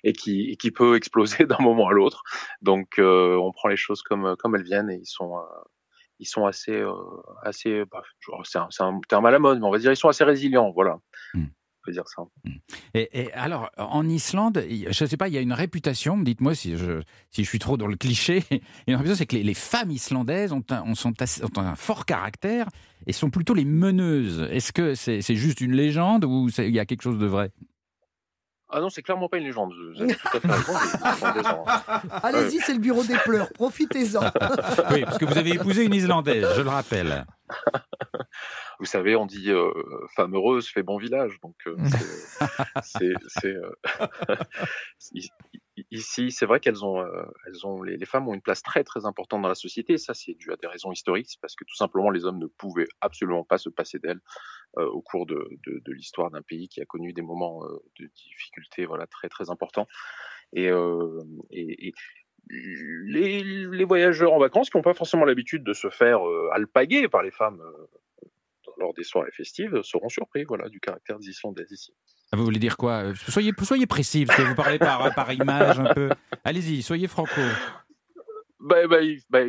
et qui, et qui peut exploser d'un moment à l'autre. Donc, euh, on prend les choses comme comme elles viennent et ils sont euh, ils sont assez euh, assez bah, c'est un, terme à la mode, mais on va dire ils sont assez résilients, voilà. Mm. On peut dire ça. Et, et alors, en Islande, je ne sais pas, il y a une réputation, dites-moi si je, si je suis trop dans le cliché, une réputation, c'est que les, les femmes islandaises ont un, ont- sont assez- ont un fort caractère et sont plutôt les meneuses. Est-ce que c'est juste une légende ou il y a quelque chose de vrai? Ah non, c'est clairement pas une légende. Vous avez tout à fait raison. les Islandais sont- Allez-y, c'est le bureau des pleurs, profitez-en. Oui, parce que vous avez épousé une Islandaise, je le rappelle. Vous savez, on dit euh, femme heureuse fait bon village, donc euh, c'est- euh, ici c'est vrai qu'elles ont euh, elles ont les, femmes ont une place très très importante dans la société. Ça c'est dû à des raisons historiques, parce que tout simplement les hommes ne pouvaient absolument pas se passer d'elles euh, au cours de, l'histoire d'un pays qui a connu des moments euh, de difficulté voilà très très importants. Et, les, les voyageurs en vacances qui n'ont pas forcément l'habitude de se faire alpaguer par les femmes lors des soirées festives seront surpris voilà, du caractère des Islandaises ici. Ah, Vous voulez dire quoi Euh, soyez, soyez précis, parce que vous parlez par, par image un peu. Allez-y, soyez franco. Bah, bah, bah,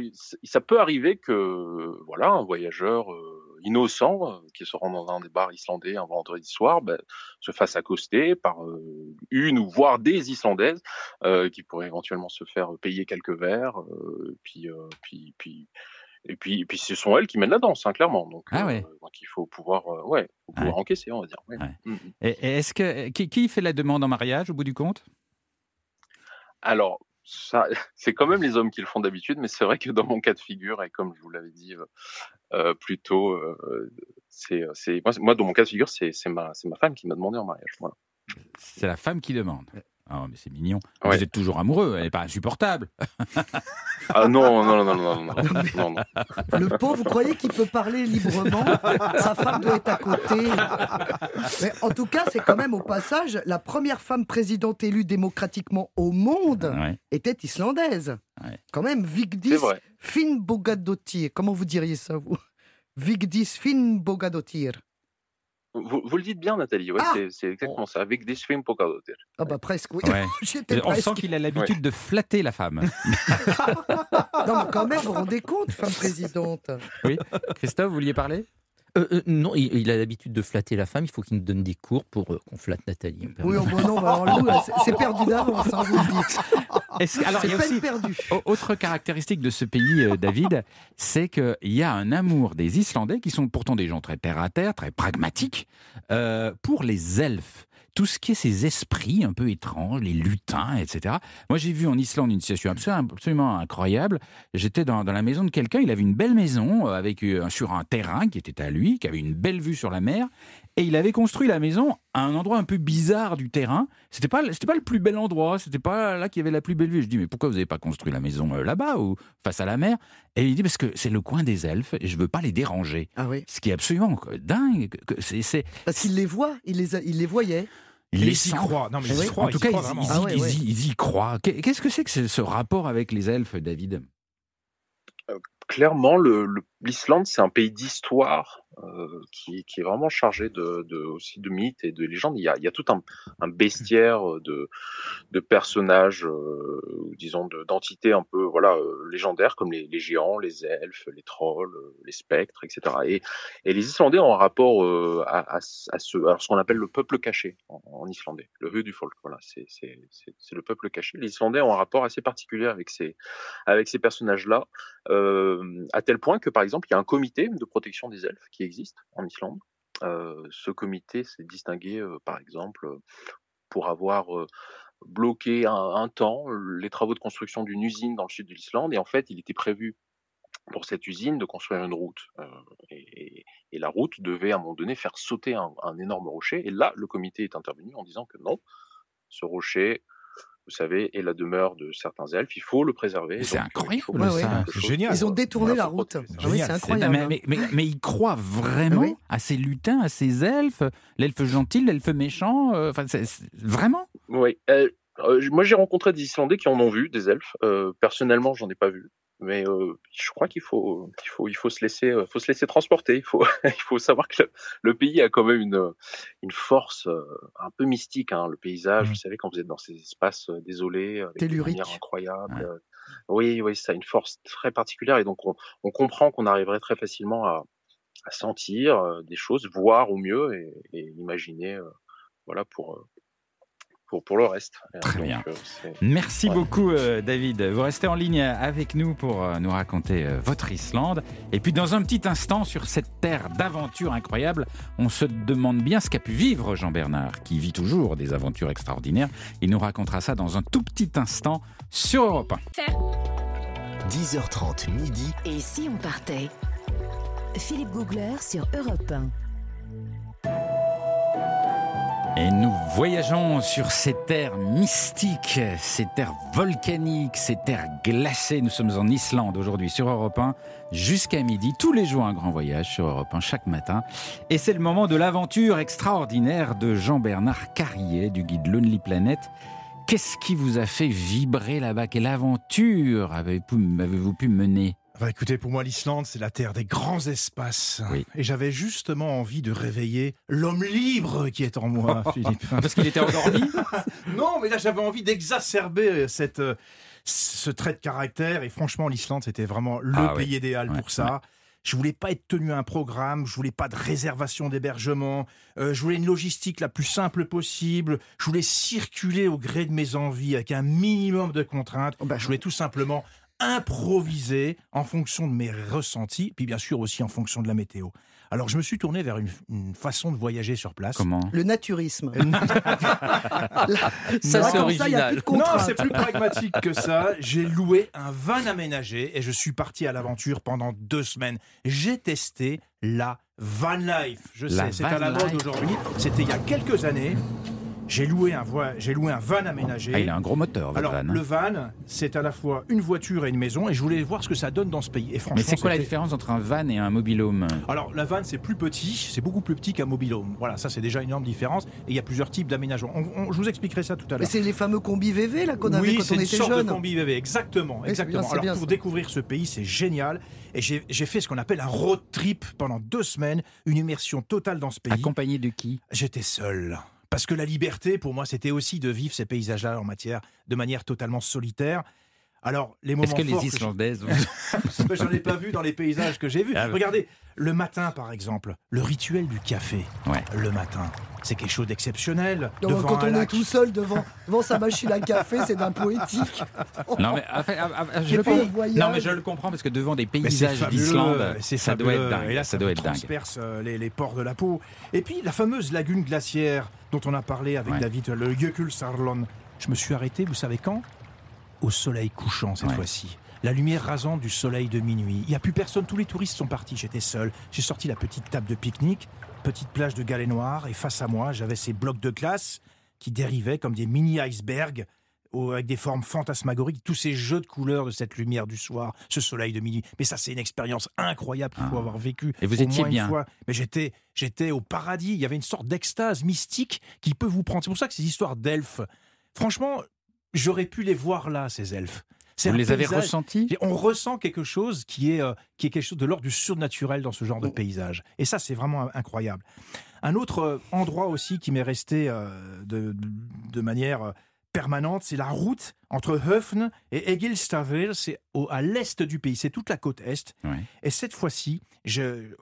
ça peut arriver que voilà un voyageur euh, innocent euh, qui se rend dans un des bars islandais un vendredi soir bah, se fasse accoster par euh, une ou voire des Islandaises euh, qui pourraient éventuellement se faire payer quelques verres euh, puis, euh, puis puis et puis et puis ce sont elles qui mènent la danse hein, clairement donc, Ah ouais. euh, donc il faut pouvoir euh, ouais faut pouvoir Ouais. encaisser on va dire ouais. Mm, mm. Et, et est-ce que qui, qui fait la demande en mariage au bout du compte? Alors, ça, c'est quand même les hommes qui le font d'habitude, mais c'est vrai que dans mon cas de figure, et comme je vous l'avais dit euh, euh, plus tôt, c'est, c'est, moi, moi, dans mon cas de figure, c'est, c'est, ma, c'est ma femme qui m'a demandé en mariage. Voilà. C'est la femme qui demande. Ah, mais c'est mignon. Ouais. Vous êtes toujours amoureux, elle n'est pas insupportable. Ah non, non, non, non, non, non, non, non. Le pauvre, vous croyez qu'il peut parler librement? Sa femme doit être à côté. Mais en tout cas, c'est quand même au passage la première femme présidente élue démocratiquement au monde Ouais. était islandaise. Ouais. Quand même, Vigdis. Finnbogadottir. Comment vous diriez ça, vous? Vigdis Finnbogadottir. Vous, vous le dites bien, Nathalie. Ouais, Ah c'est, exactement ça. Avec des swim pokadoter. Ah bah presque, oui. Ouais. On sent qu'il a l'habitude de flatter la femme. Non, mais quand même, vous vous rendez compte, femme présidente Oui. Christophe, vous vouliez parler? Euh, euh, non, il, il a l'habitude de flatter la femme. Il faut qu'il nous donne des cours pour euh, qu'on flatte Nathalie. Oui, oh, bon, non, mais alors, Lou, là, c'est- c'est perdu d'avance, hein, je vous le dis. Alors, il y C'est a peine aussi perdue. Au- Autre caractéristique de ce pays, euh, David, c'est qu'il y a un amour des Islandais, qui sont pourtant des gens très terre-à-terre, très pragmatiques, euh, pour les elfes. Tout ce qui est ces esprits un peu étranges, les lutins, etc. Moi, j'ai vu en Islande une situation absolument, absolument incroyable. J'étais dans, dans la maison de quelqu'un, il avait une belle maison euh, avec euh, sur un terrain qui était à lui, qui avait une belle vue sur la mer, et il avait construit la maison à un endroit un peu bizarre du terrain. C'était pas, c'était pas le plus bel endroit, c'était pas là qu'il y avait la plus belle vue. Je dis mais pourquoi vous n'avez pas construit la maison euh, là-bas ou face à la mer? Et il dit parce que c'est le coin des elfes et je veux pas les déranger. Ah oui, Ce qui est absolument dingue. C'est, c'est- parce qu'il les voit, il les, a- il les voyait. Il Ils les y croient. Non, mais ils Oui. y croient. En tout cas, ils, y- Ah croient. Qu'est- Qu'est-ce que c'est que ce, rapport avec les elfes, David? Clairement, le, le- l'Islande, c'est un pays d'histoire euh, qui, qui est vraiment chargé de, de, aussi de mythes et de légendes. Il y a, il y a tout un, un bestiaire de, de personnages, euh, disons, de, d'entités un peu voilà euh, légendaires comme les, les géants, les elfes, les trolls, euh, les spectres, etc. Et, et les Islandais ont un rapport euh, à, à, ce- à ce, qu'on appelle le peuple caché en, islandais, le Hudufolk. Voilà, c'est, le peuple caché. Les Islandais ont un rapport assez particulier avec ces, avec ces personnages-là euh, à tel point que, par exemple, il y a un comité de protection des elfes qui existe en Islande. Euh, ce comité s'est distingué, euh, par exemple, euh, pour avoir bloqué un, temps les travaux de construction d'une usine dans le sud de l'Islande. Et en fait, il était prévu pour cette usine de construire une route. Et, la route devait, à un moment donné, faire sauter un énorme rocher. Et là, le comité est intervenu en disant que non, ce rocher vous savez, est la demeure de certains elfes. Il faut le préserver. C'est euh, il incroyable, ça. Génial. Ils ont détourné Voilà, la route. Ah oui, c'est incroyable. mais, mais, mais, mais ils croient vraiment Oui. à ces lutins, à ces elfes, l'elfe gentil, l'elfe méchant, euh, enfin, vraiment? Oui. euh, moi, j'ai rencontré des Islandais qui en ont vu, des elfes. Euh, personnellement, j'en ai pas vu. Mais euh, je crois qu'il faut, il faut, il faut se laisser, faut se laisser transporter. Il faut, il faut savoir que le, le pays a quand même une, une force euh, un peu mystique. Hein, le paysage, Mhm. vous savez, quand vous êtes dans ces espaces désolés, avec des Tellurique. lumières incroyables. Ouais. euh, oui, oui, ça a une force très particulière. Et donc, on, on comprend qu'on arriverait très facilement à, à sentir euh, des choses, voir au mieux et, et imaginer, euh, voilà, pour, euh, pour, pour le reste. Très Donc, bien. euh, Merci Ouais. beaucoup, euh, David. Vous restez en ligne avec nous pour euh, nous raconter euh, votre Islande. Et puis, dans un petit instant, sur cette terre d'aventure incroyable, on se demande bien ce qu'a pu vivre Jean-Bernard, qui vit toujours des aventures extraordinaires. Il nous racontera ça dans un tout petit instant sur Europe 1. 10h30 midi. Et si on partait? Philippe Googler sur Europe 1. Et nous voyageons sur ces terres mystiques, ces terres volcaniques, ces terres glacées. Nous sommes en Islande aujourd'hui sur Europe 1 jusqu'à midi. Tous les jours un grand voyage sur Europe 1 chaque matin. Et c'est le moment de l'aventure extraordinaire de Jean-Bernard Carrier du guide Lonely Planet. Qu'est-ce qui vous a fait vibrer là-bas? Quelle aventure avez-vous pu mener? Bah, écoutez, pour moi, l'Islande, c'est la terre des grands espaces. Oui. Et j'avais justement envie de réveiller l'homme libre qui est en moi, Philippe. Parce qu'il était endormi Non, mais là, j'avais envie d'exacerber cette, euh, ce trait de caractère. Et franchement, l'Islande, c'était vraiment le Ah pays oui. idéal Ouais, pour ça. Je voulais pas être tenu à un programme, je voulais pas de réservation d'hébergement, euh, je voulais une logistique la plus simple possible, je voulais circuler au gré de mes envies avec un minimum de contraintes, Oh bah, je voulais tout simplement improviser en fonction de mes ressentis, puis bien sûr aussi en fonction de la météo. Alors je me suis tourné vers une, une façon de voyager sur place. Comment? Le naturisme. Ça, Là, c'est comme ça, il y a original. plus de Non, c'est plus pragmatique que ça. J'ai loué un van aménagé et je suis parti à l'aventure pendant deux semaines. J'ai testé la van life. Je La sais, c'est à la mode aujourd'hui. C'était il y a quelques années. J'ai loué un voi- j'ai loué un van aménagé. Ah, Il a un gros moteur, votre Alors, van, hein. le van, c'est à la fois une voiture et une maison, et je voulais voir ce que ça donne dans ce pays. Et franchement, Mais c'est quoi la différence entre un van et un mobilhome? Alors, la van, c'est plus petit, c'est beaucoup plus petit qu'un mobilhome. Voilà, ça, c'est déjà une énorme différence. Et il y a plusieurs types d'aménagement. On- on- je vous expliquerai ça tout à Mais l'heure. c'est les fameux combis VV là qu'on avait oui, quand c'est on une était sorte jeune. de combi VV, exactement, Oui, c'est exactement. bien, c'est Alors bien, pour ça. découvrir ce pays, c'est génial. Et j'ai j'ai fait ce qu'on appelle un road trip pendant deux semaines, une immersion totale dans ce pays. Accompagné de qui? J'étais seul. Parce que la liberté, pour moi, c'était aussi de vivre ces paysages-là en matière, de manière totalement solitaire. Alors, les moments Est-ce que les Islandaises je- J'en ai pas vu dans les paysages que j'ai vus. Ah. Regardez, le matin, par exemple, le rituel du café. Ouais. Le matin, c'est quelque chose d'exceptionnel. Quand un on est tout seul devant, devant sa machine à café, c'est d'un poétique. Non mais, enfin, ah, ah, je puis, le voyage. non mais je le comprends parce que devant des paysages d'Islande, c'est ça doit être dingue. Et là, ça ça, doit être dingue. transperce euh, les, les pores de la peau. Et puis, la fameuse lagune glaciaire dont on a parlé avec Ouais. David, le Jökulsárlón. Je me suis arrêté, vous savez quand? Au soleil couchant cette Ouais. fois-ci. La lumière rasante du soleil de minuit. Il n'y a plus personne, tous les touristes sont partis. J'étais seul. J'ai sorti la petite table de pique-nique, petite plage de galets noirs, et face à moi, j'avais ces blocs de glace qui dérivaient comme des mini-icebergs avec des formes fantasmagoriques, tous ces jeux de couleurs de cette lumière du soir, ce soleil de minuit. Mais ça, c'est une expérience incroyable qu'il faut Ah. avoir vécu. Et vous étiez bien. Une fois. Mais j'étais, j'étais au paradis. Il y avait une sorte d'extase mystique qui peut vous prendre. C'est pour ça que ces histoires d'elfes, franchement, j'aurais pu les voir là, ces elfes. Vous les avez ressentis? On ressent quelque chose qui est, euh, qui est quelque chose de l'ordre du surnaturel dans ce genre de paysage. Et ça, c'est vraiment incroyable. Un autre euh, endroit aussi qui m'est resté euh, de, de manière permanente, c'est la route entre Höfn et Egilstavir. C'est à l'est du pays, c'est toute la côte est. Et cette fois-ci, je,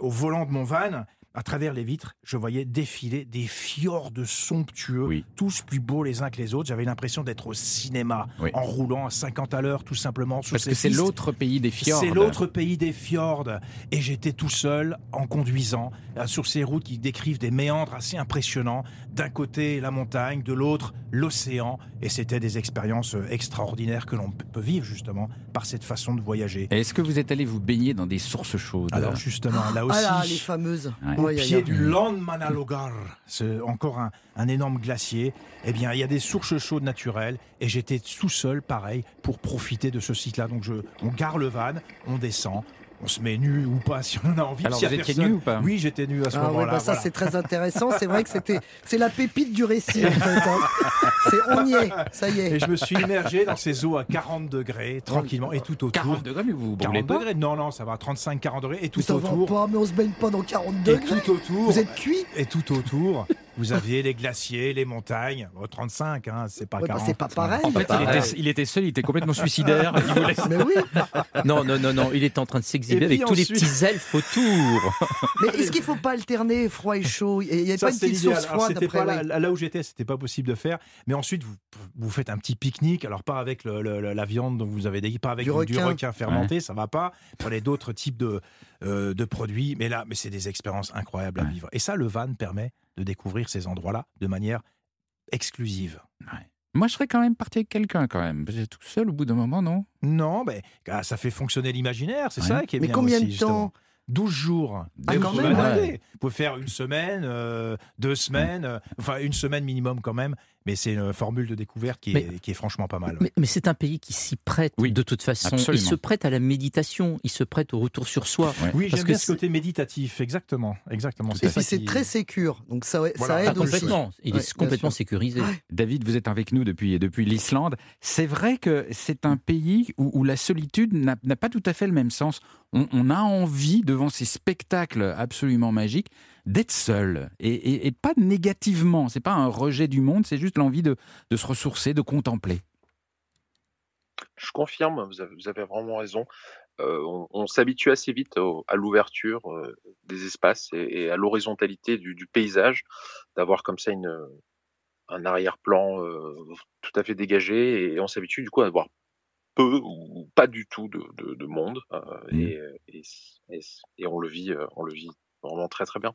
au volant de mon van, à travers les vitres, je voyais défiler des fjords somptueux, Oui. tous plus beaux les uns que les autres. J'avais l'impression d'être au cinéma, Oui. en roulant à 50 à l'heure, tout simplement. Parce ces que c'est l'autre pays des fjords. C'est l'autre pays des fjords. Et j'étais tout seul en conduisant euh, sur ces routes qui décrivent des méandres assez impressionnants. D'un côté, la montagne, de l'autre, l'océan. Et c'était des expériences euh, extraordinaires que l'on peut vivre justement par cette façon de voyager. Est-ce que vous êtes allé vous baigner dans des sources chaudes? Alors justement, là Ah là, les aussi, fameuses. Ouais. Au pied du Landmannalaugar, c'est encore un, un énorme glacier. Eh bien, il y a des sources chaudes naturelles et j'étais tout seul, pareil, pour profiter de ce site-là. Donc, je, on gare le van, on descend. On se met nu ou pas si on en a envie. Alors, a vous étiez personne- nu ou pas? Oui, j'étais nu à ce Ah ouais, moment-là. bah ça voilà. c'est très intéressant. C'est vrai que c'était, c'est la pépite du récit en fait. hein. C'est on y est, ça y Et est. je me suis immergé dans ces eaux à 40 degrés, tranquillement, et tout autour. 40 degrés, mais vous vous 40 brûlez pas? degrés Non, non, ça va, 35-40 degrés, et tout Ça va autour. pas, mais on se baigne pas dans 40 Et degrés. tout autour. Vous êtes cuit? Et tout autour, vous aviez les glaciers, les montagnes. Bon, 35, hein, c'est pas Ouais, bah, 40. C'est pas pareil. En fait, il était, il était seul, il était complètement suicidaire. Il voulait- Mais oui. Non, non, non, non, il est en train de s'exhiber avec tous les petits elfes autour. Mais est-ce qu'il faut pas alterner froid et chaud? Il n'y a Ça, pas une petite source Alors, froide après pas oui. là, là où j'étais, c'était pas possible de faire. Mais ensuite, vous, vous faites un petit pique-nique. Alors, pas avec le- le- la viande dont vous avez dit, pas avec Du du, du requin. requin fermenté, ça va pas. Prenez d'autres types de, euh, de produits. Mais là, mais c'est des expériences incroyables à vivre. Et ça, le van permet de découvrir ces endroits-là de manière exclusive. Moi, je serais quand même parti avec quelqu'un, quand même. J'étais tout seul au bout d'un moment, non? Non, mais ah, ça fait fonctionner l'imaginaire, c'est Ouais. ça qui est Mais bien combien aussi, de justement. temps 12 jours. Ah, Vous quand pouvez même, aller. ouais. Vous pouvez faire une semaine, euh, deux semaines, euh, enfin une semaine minimum quand même, mais c'est une formule de découverte qui, est, qui est franchement pas mal. Mais, mais c'est un pays qui s'y prête Oui, de toute façon. absolument. Il se prête à la méditation, il se prête au retour sur soi. Ouais. Oui, Parce j'aime que bien ce côté méditatif, exactement, exactement. Et puis c'est qui- très sécure, donc ça, Voilà. ça Ah, aide aussi. complètement. Il Ouais, est complètement sécurisé. David, vous êtes avec nous depuis, depuis l'Islande. C'est vrai que c'est un pays où, où la solitude n'a n'a pas tout à fait le même sens. On, on a envie, devant ces spectacles absolument magiques, d'être seul. Et, et- et pas négativement. C'est pas un rejet du monde, c'est juste l'envie de, de se ressourcer, de contempler. Je confirme, vous avez, vous avez vraiment raison. Euh, on on s'habitue assez vite au- à l'ouverture euh, des espaces et, et à l'horizontalité du, du paysage, d'avoir comme ça une, un arrière-plan euh, tout à fait dégagé et on s'habitue du coup à avoir peu ou pas du tout de, de, de monde euh, Mhm. et, et, et, on le vit, on le vit vraiment très très bien.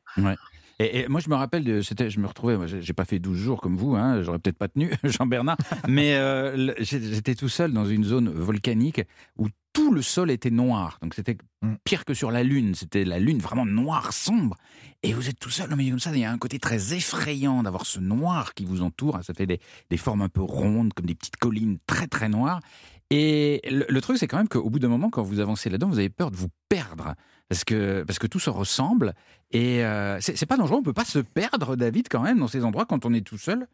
Et, et moi, je me rappelle, de, c'était, je me retrouvais, moi, j'ai pas fait 12 jours comme vous, hein, j'aurais peut-être pas tenu, Jean-Bernard, mais euh, j'étais tout seul dans une zone volcanique où tout le sol était noir. Donc c'était Mm. pire que sur la Lune, c'était la Lune vraiment noire, sombre. Et vous êtes tout seul au milieu comme ça, il y a un côté très effrayant d'avoir ce noir qui vous entoure. Ça fait des, des formes un peu rondes, comme des petites collines très très noires. Et le, le truc, c'est quand même qu'au bout d'un moment, quand vous avancez là-dedans, vous avez peur de vous perdre. Parce que, parce que tout se ressemble. Et euh, c'est pas dangereux, on peut pas se perdre, David, quand même, dans ces endroits quand on est tout seul.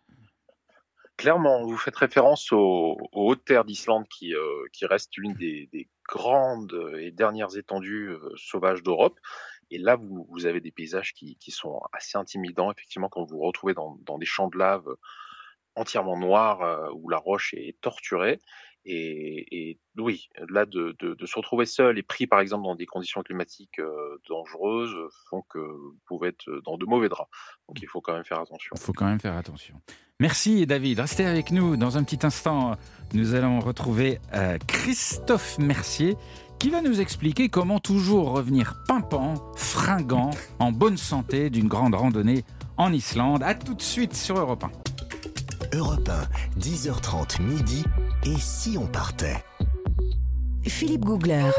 Clairement, vous faites référence aux, hautes terres d'Islande qui, euh, qui restent l'une des, des grandes et dernières étendues euh, sauvages d'Europe. Et là, vous, vous avez des paysages qui, qui sont assez intimidants, effectivement, quand vous vous retrouvez dans, des champs de lave entièrement noirs euh, où la roche est torturée. Et, oui, là, de, se retrouver seul et pris, par exemple, dans des conditions climatiques dangereuses, font que vous pouvez être dans de mauvais draps. Donc, il faut quand même faire attention. Il faut quand même faire attention. Merci, David. Restez avec nous. Dans un petit instant, nous allons retrouver euh, Christophe Mercier qui va nous expliquer comment toujours revenir pimpant, fringant, en bonne santé d'une grande randonnée en Islande. À tout de suite sur Europe 1. Europe 1, 10h30 midi. Et si on partait Philippe Googler.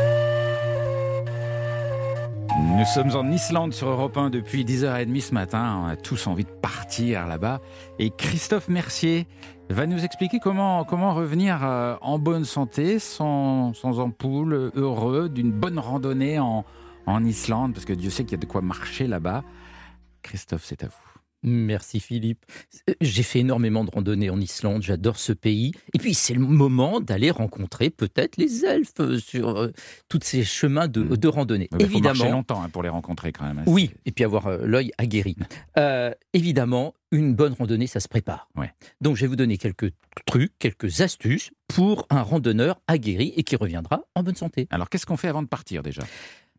Nous sommes en Islande sur Europe 1 depuis 10h30 ce matin. On a tous envie de partir là-bas. Et Christophe Mercier va nous expliquer comment, comment revenir euh, en bonne santé, sans, sans ampoule, heureux, d'une bonne randonnée en, en Islande, parce que Dieu sait qu'il y a de quoi marcher là-bas. Christophe, c'est à vous. Merci Philippe. Euh, J'ai fait énormément de randonnées en Islande, j'adore ce pays. Et puis c'est le moment d'aller rencontrer peut-être les elfes sur euh, tous ces chemins de, Mm. de randonnée. Il faut marcher Évidemment, longtemps hein, pour les rencontrer quand même. hein. oui, et puis avoir euh, l'œil aguerri. Euh, évidemment, une bonne randonnée, ça se prépare. Ouais. Donc je vais vous donner quelques trucs, quelques astuces pour un randonneur aguerri et qui reviendra en bonne santé. Alors qu'est-ce qu'on fait avant de partir déjà?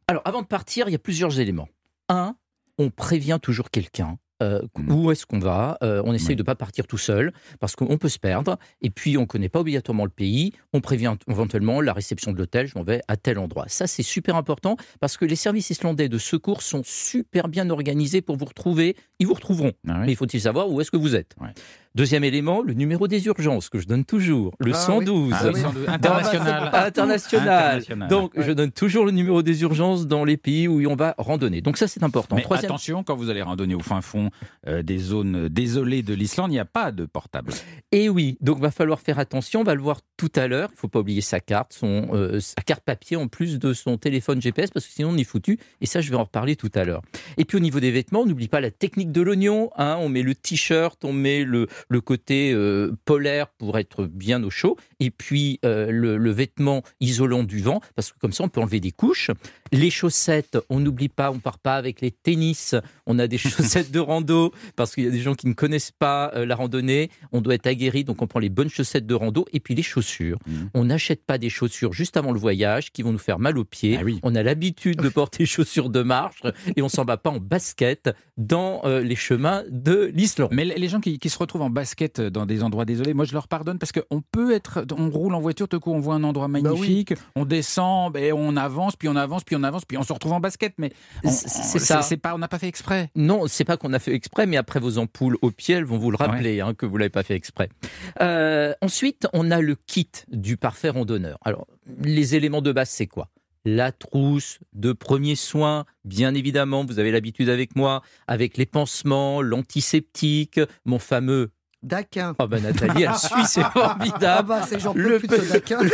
Alors, avant de partir, il y a plusieurs éléments. Un, on prévient toujours quelqu'un. Euh, Mhm. Où est-ce qu'on va Euh, On essaye de ne pas partir tout seul parce qu'on peut se perdre. Et puis, on ne connaît pas obligatoirement le pays. On prévient éventuellement la réception de l'hôtel. Je m'en vais à tel endroit. Ça, c'est super important parce que les services islandais de secours sont super bien organisés pour vous retrouver. Ils vous retrouveront. Ah oui Mais il faut-il savoir où est-ce que vous êtes. Ouais. Deuxième élément, le numéro des urgences que je donne toujours, le Ah 112. Ah, oui. Ah, international. International. International. Donc, Ouais. je donne toujours le numéro des urgences dans les pays où on va randonner. Donc, ça, c'est important. Mais Troisième- attention, quand vous allez randonner au fin fond euh, des zones désolées de l'Islande, il n'y a pas de portable. Et oui, donc va falloir faire attention. On va le voir tout à l'heure. Il faut pas oublier sa carte, son, euh, sa carte papier en plus de son téléphone GPS parce que sinon on est foutu. Et ça, je vais en reparler tout à l'heure. Et puis au niveau des vêtements, on n'oublie pas la technique de l'oignon. hein. On met le t-shirt, on met le, côté euh, polaire pour être bien au chaud. Et puis euh, le, le vêtement isolant du vent parce que comme ça on peut enlever des couches. Les chaussettes, on n'oublie pas, on part pas avec les tennis. On a des chaussettes de rando parce qu'il y a des gens qui ne connaissent pas euh, la randonnée. On doit être aguerri, donc on prend les bonnes chaussettes de rando et puis les chaussures. Mhm. On n'achète pas des chaussures juste avant le voyage qui vont nous faire mal aux pieds. Ah oui. On a l'habitude de porter chaussures de marche et on s'en va pas en basket dans euh, les chemins de l'Islande. Mais les gens qui, qui se retrouvent en basket dans des endroits désolés, moi je leur pardonne parce qu'on peut être, on roule en voiture, tout coup on voit un endroit Bah magnifique, on descend, ben, on avance, puis on avance, puis on avance, puis on se retrouve en basket. Mais C'est- ça. C'est pas, on n'a pas fait exprès. Non, c'est pas qu'on a fait exprès, mais après vos ampoules au pied, elles vont vous le rappeler hein, que vous l'avez pas fait exprès. Euh, ensuite, on a le kit du parfait randonneur. Alors, les éléments de base, c'est quoi? La trousse de premiers soins, bien évidemment, vous avez l'habitude avec moi, avec les pansements, l'antiseptique, mon fameux. Daquin. Oh ben Nathalie, elle suit, c'est Ah formidable. bah, c'est j'en Le pe- daquin. Le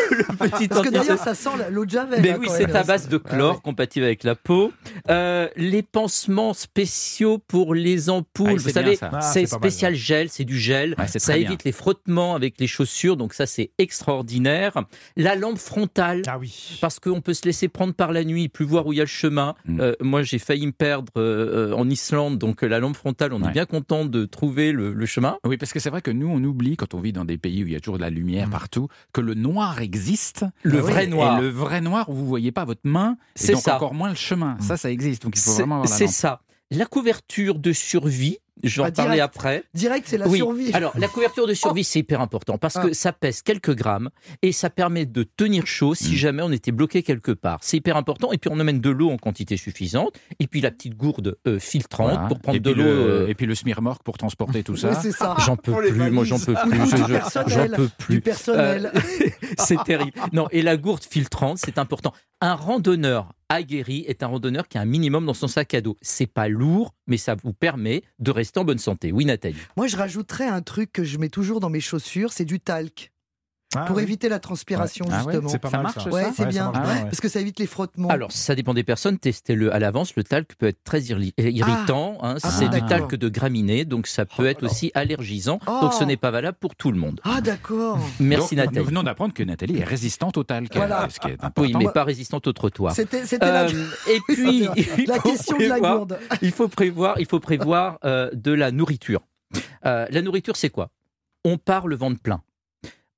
petit Parce que d'ailleurs, ça sent l'eau de Javel. Mais hein, oui, c'est à base de chlore, Ah ouais. compatible avec la peau. Euh, les pansements spéciaux pour les ampoules. Ah, Vous savez. Ah, c'est mal, spécial gel, c'est du gel. Ouais, ça évite bien. les frottements avec les chaussures, donc ça c'est extraordinaire. La lampe frontale. Ah oui. Parce qu'on peut se laisser prendre par la nuit, plus voir où il y a le chemin. Mm. Euh, moi, j'ai failli me perdre euh, en Islande, donc la lampe frontale, on Ouais. est bien content de trouver le, le chemin. Oui, parce que c'est vrai que nous, on oublie, quand on vit dans des pays où il y a toujours de la lumière Mm. partout, que le noir existe. Le Ah vrai noir. Et le vrai noir où vous voyez pas votre main, et C'est donc ça. encore moins le chemin. Ça, ça existe. Donc il faut vraiment avoir la c'est ça. La couverture de survie, je vais Bah, en parler direct. après. Direct, c'est la oui. survie. Alors, la couverture de survie, c'est hyper important parce que Ah. ça pèse quelques grammes et ça permet de tenir chaud si Mm. jamais on était bloqué quelque part. C'est hyper important. Et puis, on emmène de l'eau en quantité suffisante. Et puis, la petite gourde euh, filtrante Voilà. pour prendre et de l'eau. le- euh, Et puis le smirmorque pour transporter tout Oui, ça. c'est ça. J'en peux plus, moi j'en peux plus, du j'en peux Du plus. personnel. Euh, c'est terrible. Non, et la gourde filtrante, c'est important. Un randonneur aguerri est un randonneur qui a un minimum dans son sac à dos. C'est pas lourd, mais ça vous permet de rester en bonne santé. Oui, Nathalie. Moi, je rajouterais un truc que je mets toujours dans mes chaussures, c'est du talc. Ah pour oui. éviter la transpiration, Ah ouais, justement. C'est pas Ça mal, marche, ça. Ouais, c'est Ouais, bien. Parce que ça évite les frottements. Alors, ça dépend des personnes. Testez-le à l'avance. Le talc peut être très euh, irritant. hein. Ah, c'est du d'accord. talc de graminées, donc ça peut Oh, être aussi allergisant. Oh. Donc, ce n'est pas valable pour tout le monde. Ah, d'accord. Merci, Donc, Nathalie. Nous venons d'apprendre que Nathalie est résistante au talc. Voilà. euh, Ce qui est important. Oui, mais pas résistante au trottoir. C'était c'était la, Euh, et puis, la question de la gourde. il faut prévoir, il faut prévoir euh, de la nourriture. Euh, la nourriture, c'est quoi? On part le ventre plein.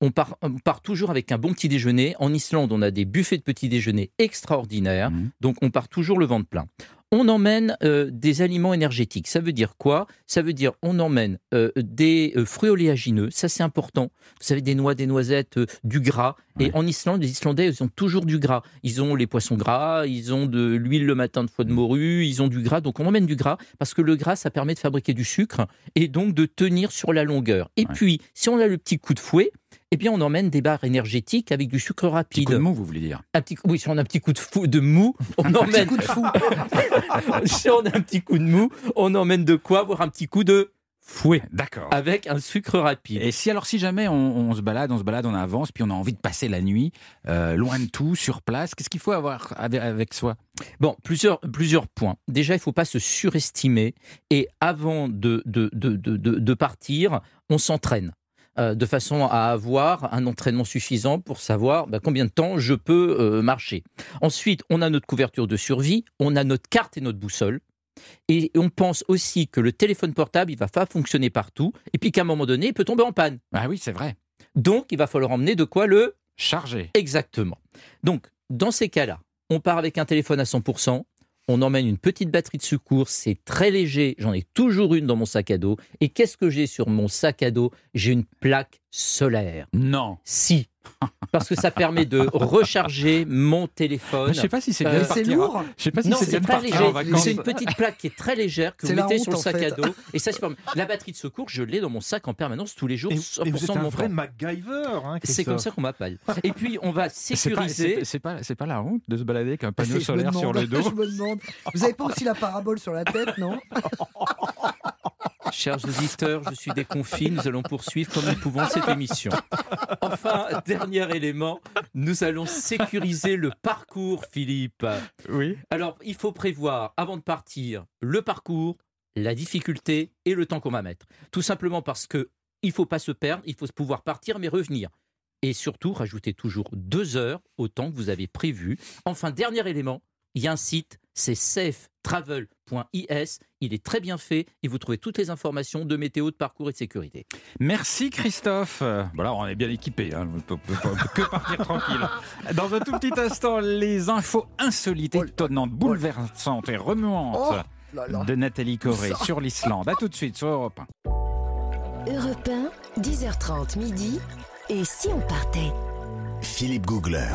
On part, on part toujours avec un bon petit déjeuner. En Islande, on a des buffets de petit déjeuner extraordinaires. Mhm. Donc, on part toujours le ventre plein. On emmène euh, des aliments énergétiques. Ça veut dire quoi? Ça veut dire on emmène euh, des euh, fruits oléagineux. Ça, c'est important. Vous savez, des noix, des noisettes, euh, du gras. Et en Islande, les Islandais, ils ont toujours du gras. Ils ont les poissons gras, ils ont de l'huile le matin de foie de morue, ils ont du gras. Donc, on emmène du gras parce que le gras, ça permet de fabriquer du sucre et donc de tenir sur la longueur. Et Ouais. puis, si on a le petit coup de fouet, eh bien, on emmène des barres énergétiques avec du sucre Petit rapide. coup de mou, vous voulez dire? Un petit, oui, si on a un petit coup de, fou, de mou, on Petit emmène. coup de fou. si on a un petit coup de mou, on emmène de quoi Avoir un petit coup de fouet D'accord. avec un sucre rapide. Et si alors si jamais on, on se balade, on se balade, on avance, puis on a envie de passer la nuit euh, loin de tout, sur place, qu'est-ce qu'il faut avoir avec, soi? Bon, plusieurs, plusieurs points. Déjà, il ne faut pas se surestimer. Et avant de, de, de, de, de- de partir, on s'entraîne. euh, de façon à avoir un entraînement suffisant pour savoir bah, combien de temps je peux euh, marcher. Ensuite, on a notre couverture de survie, on a notre carte et notre boussole. Et on pense aussi que le téléphone portable, il va pas fonctionner partout, et puis qu'à un moment donné, il peut tomber en panne. Ah oui, c'est vrai. Donc, il va falloir emmener de quoi le Chargé. Exactement. Donc, dans ces cas-là, on part avec un téléphone à 100%, on emmène une petite batterie de secours, c'est très léger, j'en ai toujours une dans mon sac à dos. Et qu'est-ce que j'ai sur mon sac à dos? J'ai une plaque solaire. Non. Si. Parce que ça permet de recharger mon téléphone. Je sais pas si c'est Euh, bien C'est lourd. Je sais pas si non, c'est bien en léger. vacances. C'est une petite plaque qui est très légère que vous la mettez sur le sac fait. à dos. Et ça, pas. La batterie de secours, je l'ai dans mon sac en permanence tous les jours, Et, et 100% vous êtes de un mon vrai temps. MacGyver. Hein, C'est comme ça qu'on m'appelle. Et puis, on va pas, sécuriser. c'est- pas, c'est pas la honte de se balader avec un Ah, panneau solaire sur le dos. Je me demande. Vous avez pas aussi la parabole sur la tête, non? Chers auditeurs, je suis déconfit. Nous allons poursuivre comme nous pouvons cette émission. Enfin, dernier élément, nous allons sécuriser le parcours, Philippe. Oui. Alors, il faut prévoir, avant de partir, le parcours, la difficulté et le temps qu'on va mettre. Tout simplement parce que il faut pas se perdre, il faut pouvoir partir mais revenir. Et surtout, rajoutez toujours deux heures au temps que vous avez prévu. Enfin, dernier élément, il y a un site, c'est safetravel.is. Il est très bien fait et vous trouvez toutes les informations de météo, de parcours et de sécurité. Merci Christophe. Voilà, on est bien équipé. Hein. On peut, peut- peut- que partir tranquille. Dans un tout petit instant, les infos insolites, étonnantes, bouleversantes et remuantes Oh là là. de Nathalie Corée Ça. sur l'Islande. A tout de suite sur Europe 1. Europe 1, 10h30 midi. Et si on partait? Philippe Googler.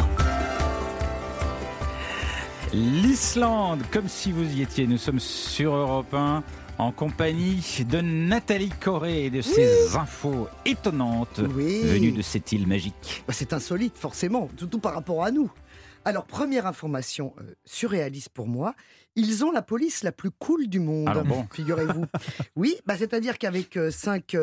L'Islande, comme si vous y étiez. Nous sommes sur Europe 1 en compagnie de Nathalie Corée et de ses infos étonnantes Oui. venues de cette île magique. Bah, C'est insolite, forcément, surtout par rapport à nous. Alors, première information euh, surréaliste pour moi, ils ont la police la plus cool du monde, Alors bon. figurez-vous. oui, bah, c'est-à-dire qu'avec 5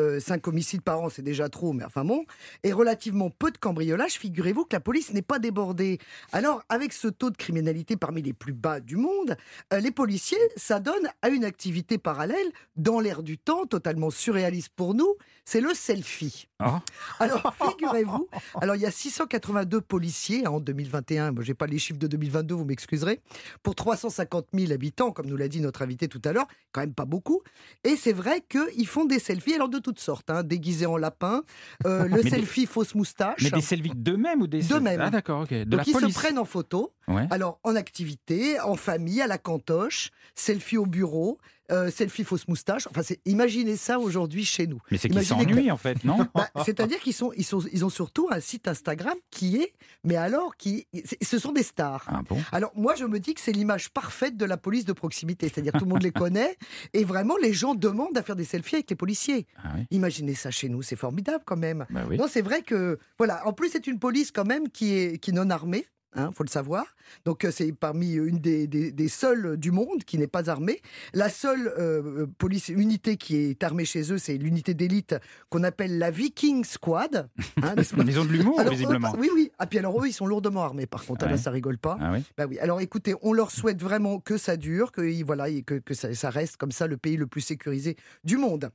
homicides par an, c'est déjà trop, mais enfin bon, et relativement peu de cambriolages, figurez-vous que la police n'est pas débordée. Alors, avec ce taux de criminalité parmi les plus bas du monde, euh, les policiers s'adonnent à une activité parallèle dans l'air du temps, totalement surréaliste pour nous, c'est le selfie. Ah. Alors, figurez-vous, alors il y a 682 policiers hein, en 2021, moi j'ai pas les chiffres de 2022, vous m'excuserez, pour 350 000 habitants, comme nous l'a dit notre invité tout à l'heure, quand même pas beaucoup. Et c'est vrai qu'ils font des selfies, alors de toutes sortes, hein, déguisés en lapin, euh, le Mais des- selfie fausse moustache. Mais des selfies d'eux-mêmes ou des D'eux-mêmes. Ah d'accord, ok. De Donc la ils police. se prennent en photo, Ouais. alors en activité, en famille, à la cantoche, selfie au bureau, euh, selfie fausse moustache. Enfin, c'est- imaginez ça aujourd'hui chez nous. Mais c'est qu'ils que- s'ennuient en fait, non Bah, C'est-à-dire qu'ils sont, ils sont, ils ont surtout un site Instagram qui est, mais alors, qui, ce sont des stars. Ah bon? Alors moi, je me dis que c'est l'image parfaite de la police de proximité, c'est-à-dire tout le monde les connaît et vraiment les gens demandent à faire des selfies avec les policiers. Ah oui. Imaginez ça chez nous, c'est formidable quand même. Bah oui. Non, c'est vrai que voilà. En plus, c'est une police quand même qui est qui est non armée. Hein, faut le savoir. Donc euh, c'est parmi une des, des, des seules du monde qui n'est pas armée. La seule euh, police unité qui est armée chez eux, c'est l'unité d'élite qu'on appelle la Viking Squad. Hein, Ils ont de l'humour eux, visiblement. oui, oui. Ah, puis alors eux, ils sont lourdement armés. Par contre, Ouais. là, ça rigole pas. Ah oui. Bah oui. Alors écoutez, on leur souhaite vraiment que ça dure, que voilà, que, que ça, ça reste comme ça le pays le plus sécurisé du monde.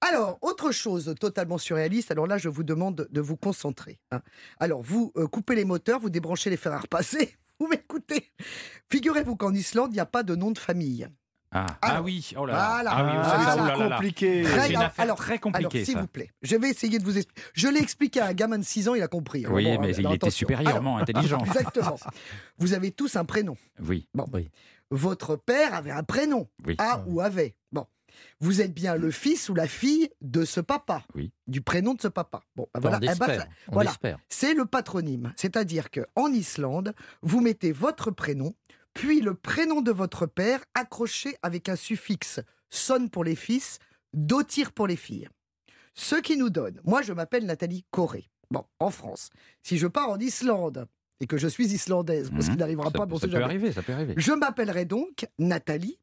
Alors, autre chose totalement surréaliste, alors là, je vous demande de, vous concentrer. hein. Alors, vous euh, coupez les moteurs, vous débranchez les fers à repasser, vous m'écoutez. Figurez-vous qu'en Islande, il n'y a pas de nom de famille. Ah, Alors, ah oui, oh là là. voilà. Ah oui, Ah, ça, là là compliqué. C'est Très affaire Alors- très Alors, compliquée s'il vous plaît, je vais essayer de vous expliquer. Je l'ai expliqué à un gamin de 6 ans, il a compris. Alors, Oui, bon, mais il alors, était supérieurement intelligent. Alors, exactement. Vous avez tous un prénom. Oui. Bon. Oui. Votre père avait un prénom. Oui. A ou avait. Bon. Vous êtes bien le fils ou la fille de ce papa. Oui. Du prénom de ce papa. Bon, bah voilà. Eh ben, voilà. espère. C'est le patronyme. C'est-à-dire que en Islande, vous mettez votre prénom, puis le prénom de votre père accroché avec un suffixe son pour les fils, dotir pour les filles. Ce qui nous donne, moi je m'appelle Nathalie Corée. Bon, en France. Si je pars en Islande et que je suis islandaise, parce Mhm. qu'il n'arrivera pas, bon, ça peut jamais. arriver, ça peut arriver. Je m'appellerai donc Nathalie,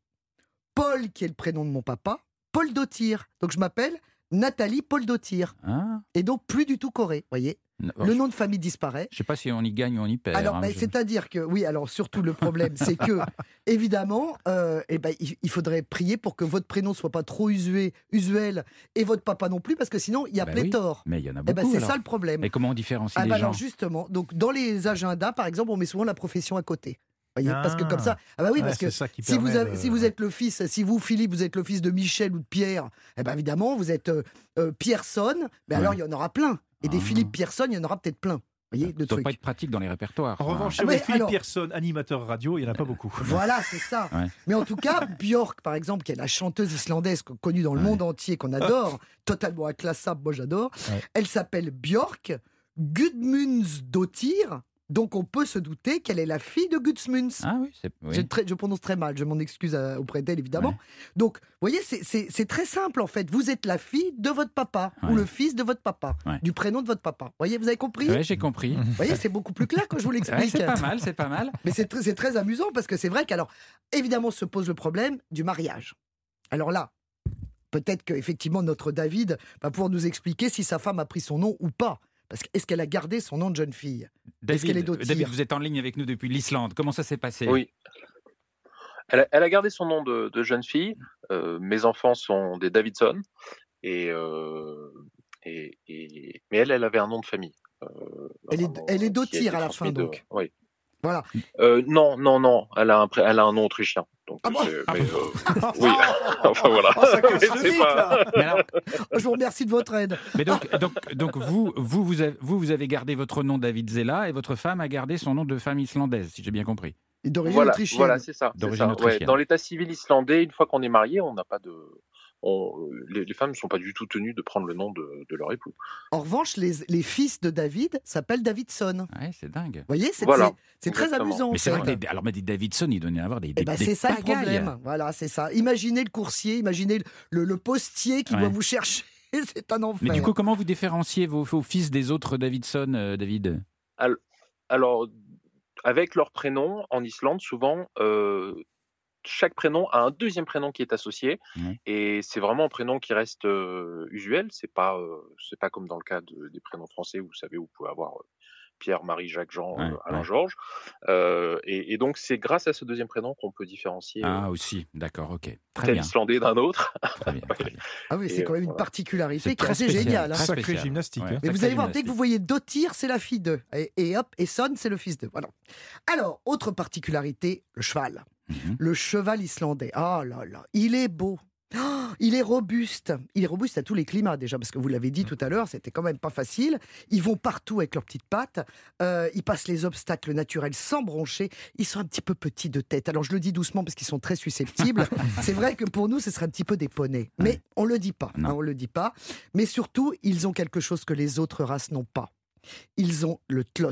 Paul qui est le prénom de mon papa, Paul Dotir. Donc je m'appelle Nathalie Paul Dotir. Ah, Et donc plus du tout Corée, voyez. non, Le nom de famille disparaît. Je sais pas si on y gagne ou on y perd. Alors, hein, ben, je- c'est-à-dire que, oui, alors surtout le problème, c'est que, évidemment, euh, eh ben, il, faudrait prier pour que votre prénom soit pas trop usué, usuel et votre papa non plus, parce que sinon, il y a Bah oui, pléthore. Mais il y en a Eh beaucoup. ben, c'est alors. ça le problème. Et comment on différencie Ah les bah gens alors justement, donc dans les agendas, par exemple, on met souvent la profession à côté. Voyez, parce que comme ça, ah bah oui, Ouais, parce que ça si vous, permet avez- de- si vous êtes le fils, si vous Philippe, vous êtes le fils de Michel ou de Pierre, eh ben évidemment vous êtes euh, euh, Pierson, mais Ouais. alors il y en aura plein. Et des Ah. Philippe Pierson, il y en aura peut-être plein. Vous voyez Ça le doit truc. pas être pratique dans les répertoires. En revanche, Ah sur les Philippe alors- Pierson, animateur radio, il n'y en a pas beaucoup. Voilà, c'est ça. Ouais. Mais en tout cas, Björk, par exemple, qui est la chanteuse islandaise co- connue dans le Ouais. monde entier, qu'on adore, totalement inclassable, moi j'adore, Ouais. elle s'appelle Björk Gudmundsdottir. Donc on peut se douter qu'elle est la fille de Gudmunds. Ah oui, oui. Je, prononce très mal, je m'en excuse euh, auprès d'elle évidemment. Ouais. Donc, vous voyez, c'est- très simple en fait. Vous êtes la fille de votre papa ou le fils de votre papa, Ouais. du prénom de votre papa. Vous voyez, vous avez compris? Ouais, j'ai compris. Vous voyez, c'est beaucoup plus clair quand je vous l'explique. c'est pas mal, c'est pas mal. Mais c'est très, c'est très amusant parce que c'est vrai qu'alors, évidemment, se pose le problème du mariage. Alors là, peut-être qu'effectivement, notre David va pouvoir nous expliquer si sa femme a pris son nom ou pas. Parce que est-ce qu'elle a gardé son nom de jeune fille? Est David, vous êtes en ligne avec nous depuis l'Islande. Comment ça s'est passé? Oui. Elle a, elle a gardé son nom de, de jeune fille. Euh, mes enfants sont des Davidson. Et, euh, et, et- mais elle, elle avait un nom de famille. Euh, Elle est- elle est été à la fin, de- donc. Oui. Voilà. Euh, non, non, non. Elle a un, pré- elle a un nom autrichien. Donc, Ah bon mais, euh, oui. enfin voilà. Oh, ça Mais pas-. Mais, alors, Je vous remercie de votre aide. mais donc, donc, donc vous, vous, vous avez, vous, vous avez gardé votre nom David Zella et votre femme a gardé son nom de femme islandaise, si j'ai bien compris. Et D'origine Voilà, autrichienne. voilà, c'est ça. ouais. Dans l'état civil islandais, une fois qu'on est marié, on n'a pas de. On- les, les femmes ne sont pas du tout tenues de prendre le nom de, de leur époux. En revanche, les, les fils de David s'appellent Davidson. Vous Ouais, c'est dingue. voyez, c'est Voilà, très amusant. Mais c'est vrai que des- alors, mais des Davidson, il donnait à avoir des. Eh des, ben, des c'est ça le pagailles. problème. Voilà, c'est ça. Imaginez le coursier, imaginez le, le postier qui Ouais. doit vous chercher. C'est un enfer. Mais du coup, comment vous différenciez vos, vos fils des autres Davidson, euh, David? Alors, avec leur prénom, en Islande, souvent, euh, chaque prénom a un deuxième prénom qui est associé. Ouais. Et c'est vraiment un prénom qui reste euh, usuel. C'est pas, euh, c'est pas comme dans le cas de- des prénoms français où vous savez, vous pouvez avoir euh, Pierre, Marie, Jacques, Jean, Ouais, euh, Alain, ouais. Georges. Euh, et, et donc, c'est grâce à ce deuxième prénom qu'on peut différencier Ah, euh, aussi, d'accord, ok. Très tel bien. Islandais d'un autre. Très bien, très bien. Ah oui, c'est quand même une voilà. particularité C'est très géniale. hein. très Sacré spécial. gymnastique, hein. Mais vous sacré allez voir, dès que vous voyez Dottir, c'est la fille d'eux. Et, et hop, et Son, c'est le fils d'eux. Voilà. Alors, autre particularité, le cheval. Mhm. Le cheval islandais. Ah là là, il est beau. Il est robuste. Il est robuste à tous les climats déjà, parce que vous l'avez dit tout à l'heure, c'était quand même pas facile. Ils vont partout avec leurs petites pattes. Euh, ils passent les obstacles naturels sans broncher. Ils sont un petit peu petits de tête. Alors je le dis doucement parce qu'ils sont très susceptibles. C'est vrai que pour nous, ce serait un petit peu des poneys. Mais on le dit pas. Hein, on le dit pas. Mais surtout, ils ont quelque chose que les autres races n'ont pas. Ils ont le tlot.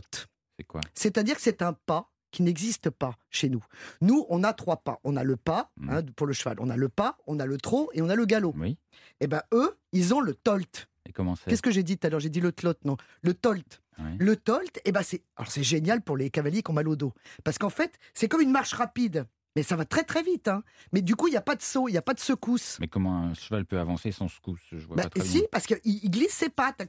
C'est quoi? C'est-à-dire que c'est un pas qui n'existe pas chez nous. Nous, on a trois pas. On a le pas Mm. hein, pour le cheval. On a le pas, on a le trot et on a le galop. Oui. Eh ben eux, ils ont le tolt. Et comment c'est Qu'est-ce que j'ai dit tout à l'heure? J'ai dit le tlot, non. Le tolt. Le tolt, eh ben c'est alors c'est génial pour les cavaliers qui ont mal au dos parce qu'en fait, c'est comme une marche rapide. Mais ça va très très vite. Hein. Mais du coup, il n'y a pas de saut, il n'y a pas de secousse. Mais comment un cheval peut avancer sans secousse? Je vois Bah, pas très si, bien. parce qu'il il glisse ses pattes.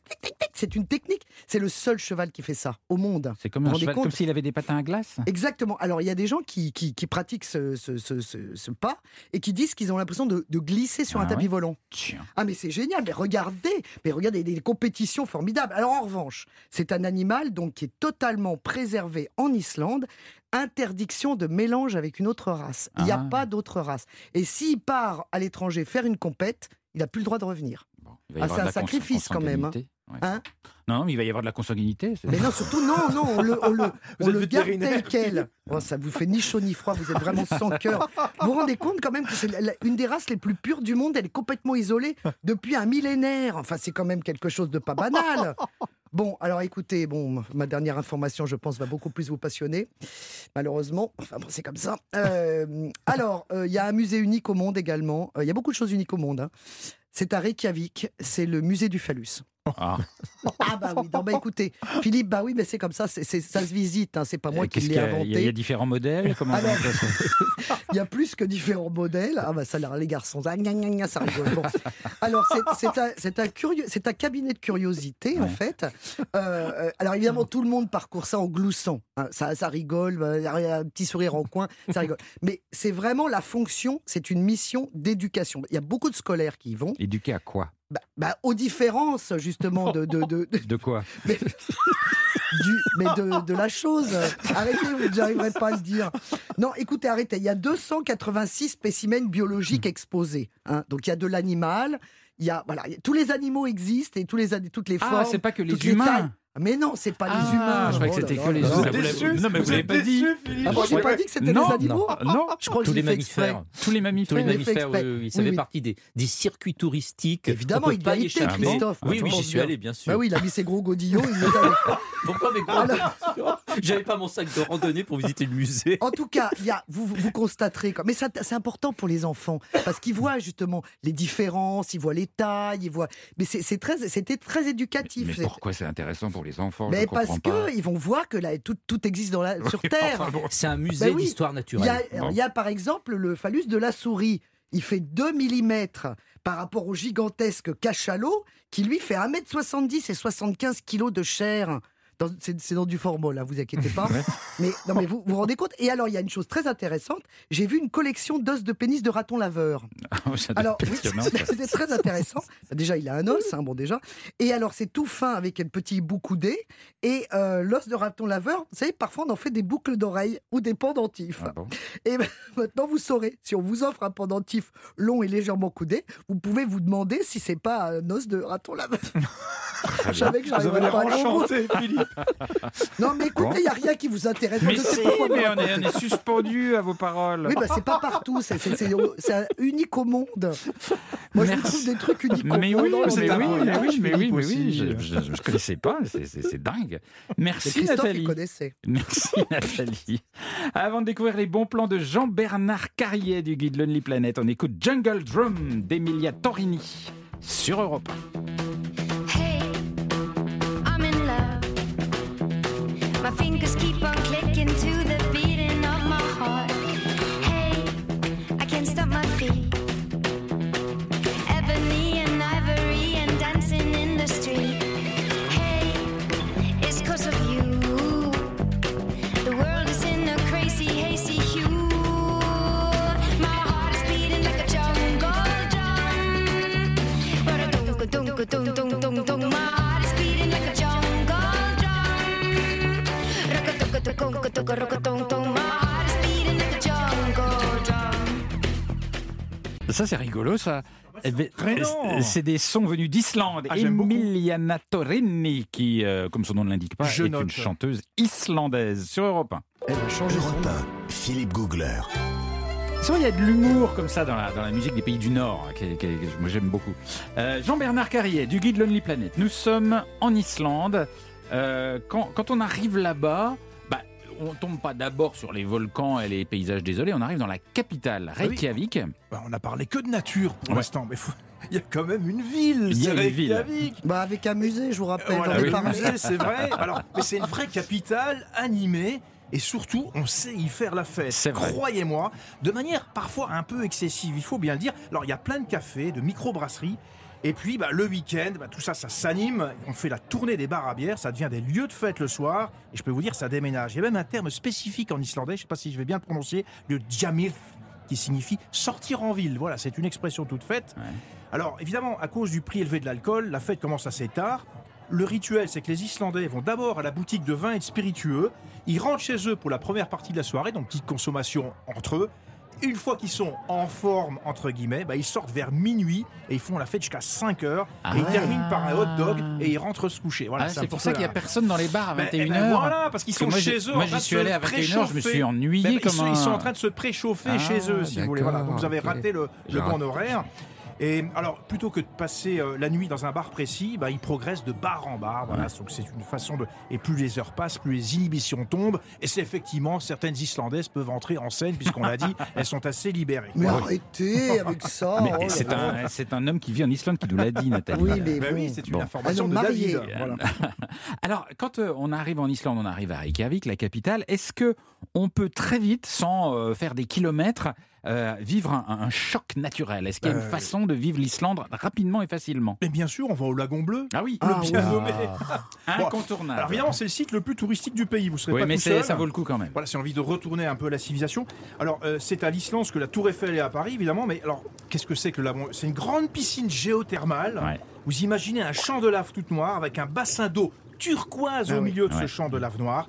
C'est une technique. C'est le seul cheval qui fait ça au monde. C'est comme Vous un vous rendez cheval, compte comme s'il avait des patins à glace? Exactement. Alors, il y a des gens qui, qui, qui pratiquent ce, ce, ce- pas et qui disent qu'ils ont l'impression de, de glisser sur un Ah tapis volant. Tiens. Ah, mais c'est génial. Mais regardez, mais regardez des compétitions formidables. Alors, en revanche, c'est un animal donc qui est totalement préservé en Islande. Interdiction de mélange avec une autre race. Il n'y a Ah. pas d'autre race. Et s'il part à l'étranger faire une compète, il n'a plus le droit de revenir. Ah, c'est un sacrifice, quand même, hein. Ouais. Hein non, mais il va y avoir de la consanguinité. Mais non, surtout, non, non, on le, on le, on êtes le garde tel quel. Oh, ça vous fait ni chaud ni froid, vous êtes vraiment sans cœur. Vous vous rendez compte quand même que c'est une des races les plus pures du monde, elle est complètement isolée depuis un millénaire. Enfin, c'est quand même quelque chose de pas banal. Bon, alors écoutez, bon, ma dernière information, je pense, va beaucoup plus vous passionner. Malheureusement, enfin bon, c'est comme ça. Euh, alors, euh, il y a un musée unique au monde également. Euh, Il y a beaucoup de choses uniques au monde. hein. C'est à Reykjavik, c'est le musée du phallus. Ah, Ah bah oui, non, bah écoutez, Philippe, bah oui, mais c'est comme ça, c'est, c'est- ça se visite, hein, c'est pas moi euh, qui l'ai a Il y a- y, a inventé. différents modèles Comment Alors- se- Il y a plus que différents modèles. Ah bah ça, là, les garçons, ah, gna, gna, gna, ça rigole. Bon. Alors c'est, c'est un, c'est, un curieux, c'est un cabinet de curiosité en fait. Euh, euh, alors évidemment, tout le monde parcourt ça en gloussant. hein. Ça, ça rigole, bah, il y a un petit sourire en coin, ça rigole. Mais c'est vraiment la fonction, c'est une mission d'éducation. Il y a beaucoup de scolaires qui y vont. Éduquer à quoi? Bah, bah, aux différences justement de, de, de, de- De quoi mais, du- mais de, de la chose. Arrêtez, vous n'arriverez pas à le dire. Non, écoutez, arrêtez. Il y a 286 spécimens biologiques exposés. hein. Donc il y a de l'animal. Il y a voilà, tous les animaux existent et tous les toutes les Ah, formes. c'est pas que les humains. Mais non, c'est pas les Ah, humains. je croyais que Oh c'était que les là humains. Non, mais vous l'avez pas dit. Ah bon, j'ai pas dit que c'était Non, des animaux Non, Je crois que Tous les mammifères. tous les mammifères. Tous les mammifères, oui, exprès. oui, oui, ça fait oui. partie des, des circuits touristiques. Évidemment, il y pas a y été. Christophe. Oui, oui, j'y suis bien. allé, bien sûr. Bah oui, il a mis ses gros godillots, il est allé. Pourquoi mes gros J'avais pas mon sac de randonnée pour visiter le musée. En tout cas, il y a, vous, vous- constaterez, quoi. mais ça, c'est important pour les enfants, parce qu'ils voient justement les différences, ils voient les tailles, ils voient. Mais c'est c'est très, c'était très éducatif. Mais C'est- pourquoi c'est intéressant pour les enfants Je Mais parce comprends pas. qu'ils vont voir que là, tout, tout existe dans la, sur Terre. Enfin, bon. C'est un musée Ben oui. d'histoire Il y, naturelle. il y a par exemple le phallus de la souris. Il fait 2 mm par rapport au gigantesque cachalot qui lui fait 1m70 et 75 kg de chair. C'est dans du formol, là, vous inquiétez pas. mais non, mais vous vous rendez compte? Et alors, il y a une chose très intéressante. J'ai vu une collection d'os de pénis de raton laveur. Oh, doit Alors, oui, c'était très intéressant. Déjà, il a un os, hein, bon déjà. Et alors, c'est tout fin avec un petit bout coudé. Et euh, l'os de raton laveur, vous savez, parfois, on en fait des boucles d'oreilles ou des pendentifs. Ah bon? Et ben, maintenant, vous saurez, si on vous offre un pendentif long et légèrement coudé, vous pouvez vous demander si c'est pas un os de raton laveur. Je savais que j'arriverais pas à enchanté, Philippe. Non, mais écoutez, il n'y a rien qui vous intéresse. Mais Je sais si, pas quoi vous mais on est, raconter. on est suspendu à vos paroles. Oui, bah, c'est pas partout, c'est- c'est c'est- c'est un unique au monde. Moi, je Merci. trouve des trucs uniques au Mais monde. oui, Non, mais oui, mais oui, mais oui, mais oui, mais je, je, je connaissais pas, c'est- c'est c'est dingue. Merci Nathalie. connaissait. Merci Nathalie. Avant de découvrir les bons plans de Jean-Bernard Carrier du guide Lonely Planet, on écoute Jungle Drum d'Emilia Torini sur Europe. My fingers keep on clicking to Ça c'est rigolo ça. Eh ben, c'est- des sons venus d'Islande. Ah. Emiliana Torini, qui, euh, comme son nom ne l'indique pas, Je est note. une chanteuse islandaise sur Europe 1. Elle a changé son Europe nom. 1, Philippe Googler. Il y a de l'humour comme ça dans la, dans la musique des pays du Nord, hein, que moi j'aime beaucoup. Euh, Jean-Bernard Carrier, du guide Lonely Planet. Nous sommes en Islande. Euh, quand, quand on arrive là-bas, on tombe pas d'abord sur les volcans et les paysages désolés, on arrive dans la capitale, oui. Reykjavik. Bah, on a parlé que de nature pour Ouais. l'instant, mais faut- il y a quand même une ville. Il y a c'est une ville. Reykjavik. Bah, avec un musée, je vous rappelle. Voilà, est le parlé. musée, c'est vrai. Alors, mais c'est une vraie capitale animée. Et surtout, on sait y faire la fête. Croyez-moi, de manière parfois un peu excessive, il faut bien le dire. Alors, il y a plein de cafés, de microbrasseries. Et puis, bah, le week-end, bah, tout ça, ça s'anime. On fait la tournée des bars à bière. Ça devient des lieux de fête le soir. Et je peux vous dire, ça déménage. Il y a même un terme spécifique en islandais. Je ne sais pas si je vais bien le prononcer. Le jamith, qui signifie sortir en ville. Voilà, c'est une expression toute faite. Ouais. Alors, évidemment, à cause du prix élevé de l'alcool, la fête commence assez tard. Le rituel, c'est que les Islandais vont d'abord à la boutique de vin et de spiritueux. Ils rentrent chez eux pour la première partie de la soirée, donc petite consommation entre eux. Une fois qu'ils sont en forme, entre guillemets, bah, ils sortent vers minuit et ils font la fête jusqu'à 5 heures. Ah et ils terminent par un hot dog et ils rentrent se coucher. Voilà, Ah, c'est pour ça qu'il n'y a personne dans les bars à Ben, 21h. eh ben voilà, parce qu'ils sont moi, chez eux. Moi, j'y suis allé à 21h, je me suis ennuyé Ben, comme ils, sont, ils sont en train de se préchauffer Ah, chez eux, si vous voulez. Voilà, donc vous avez raté le, le bon horaire. Et alors, plutôt que de passer euh, la nuit dans un bar précis, bah, ils progressent de bar en bar. Voilà, donc c'est une façon de. Et plus les heures passent, plus les inhibitions tombent. Et c'est effectivement certaines Islandaises peuvent entrer en scène, puisqu'on l'a dit, elles sont assez libérées. Mais arrêtez avec ça. Mais oh c'est un, c'est un homme qui vit en Islande qui nous l'a dit, Nathalie. Oui, mais Ben bon. oui, c'est une Bon. information de David. marié. Voilà. Alors, quand euh, on arrive en Islande, on arrive à Reykjavik, la capitale, est-ce que on peut très vite, sans euh, faire des kilomètres, euh, vivre un, un choc naturel Est-ce qu'il y a une Euh, façon de vivre l'Islande rapidement et facilement Et bien sûr, on va au Lagon Bleu. Ah oui, Ah, bien oui. nommé. incontournable. Alors évidemment, c'est le site le plus touristique du pays. Vous serez oui, pas mais tout c'est- seul. ça vaut le coup quand même. Voilà, c'est envie de retourner un peu à la civilisation. Alors, euh, c'est à l'Islande que la Tour Eiffel est à Paris, évidemment. Mais alors, qu'est-ce que c'est que le Lagon C'est une grande piscine géothermale. Ouais. Vous imaginez un champ de lave toute noire avec un bassin d'eau turquoise Ah au oui. milieu de Ouais. ce champ de lave noire.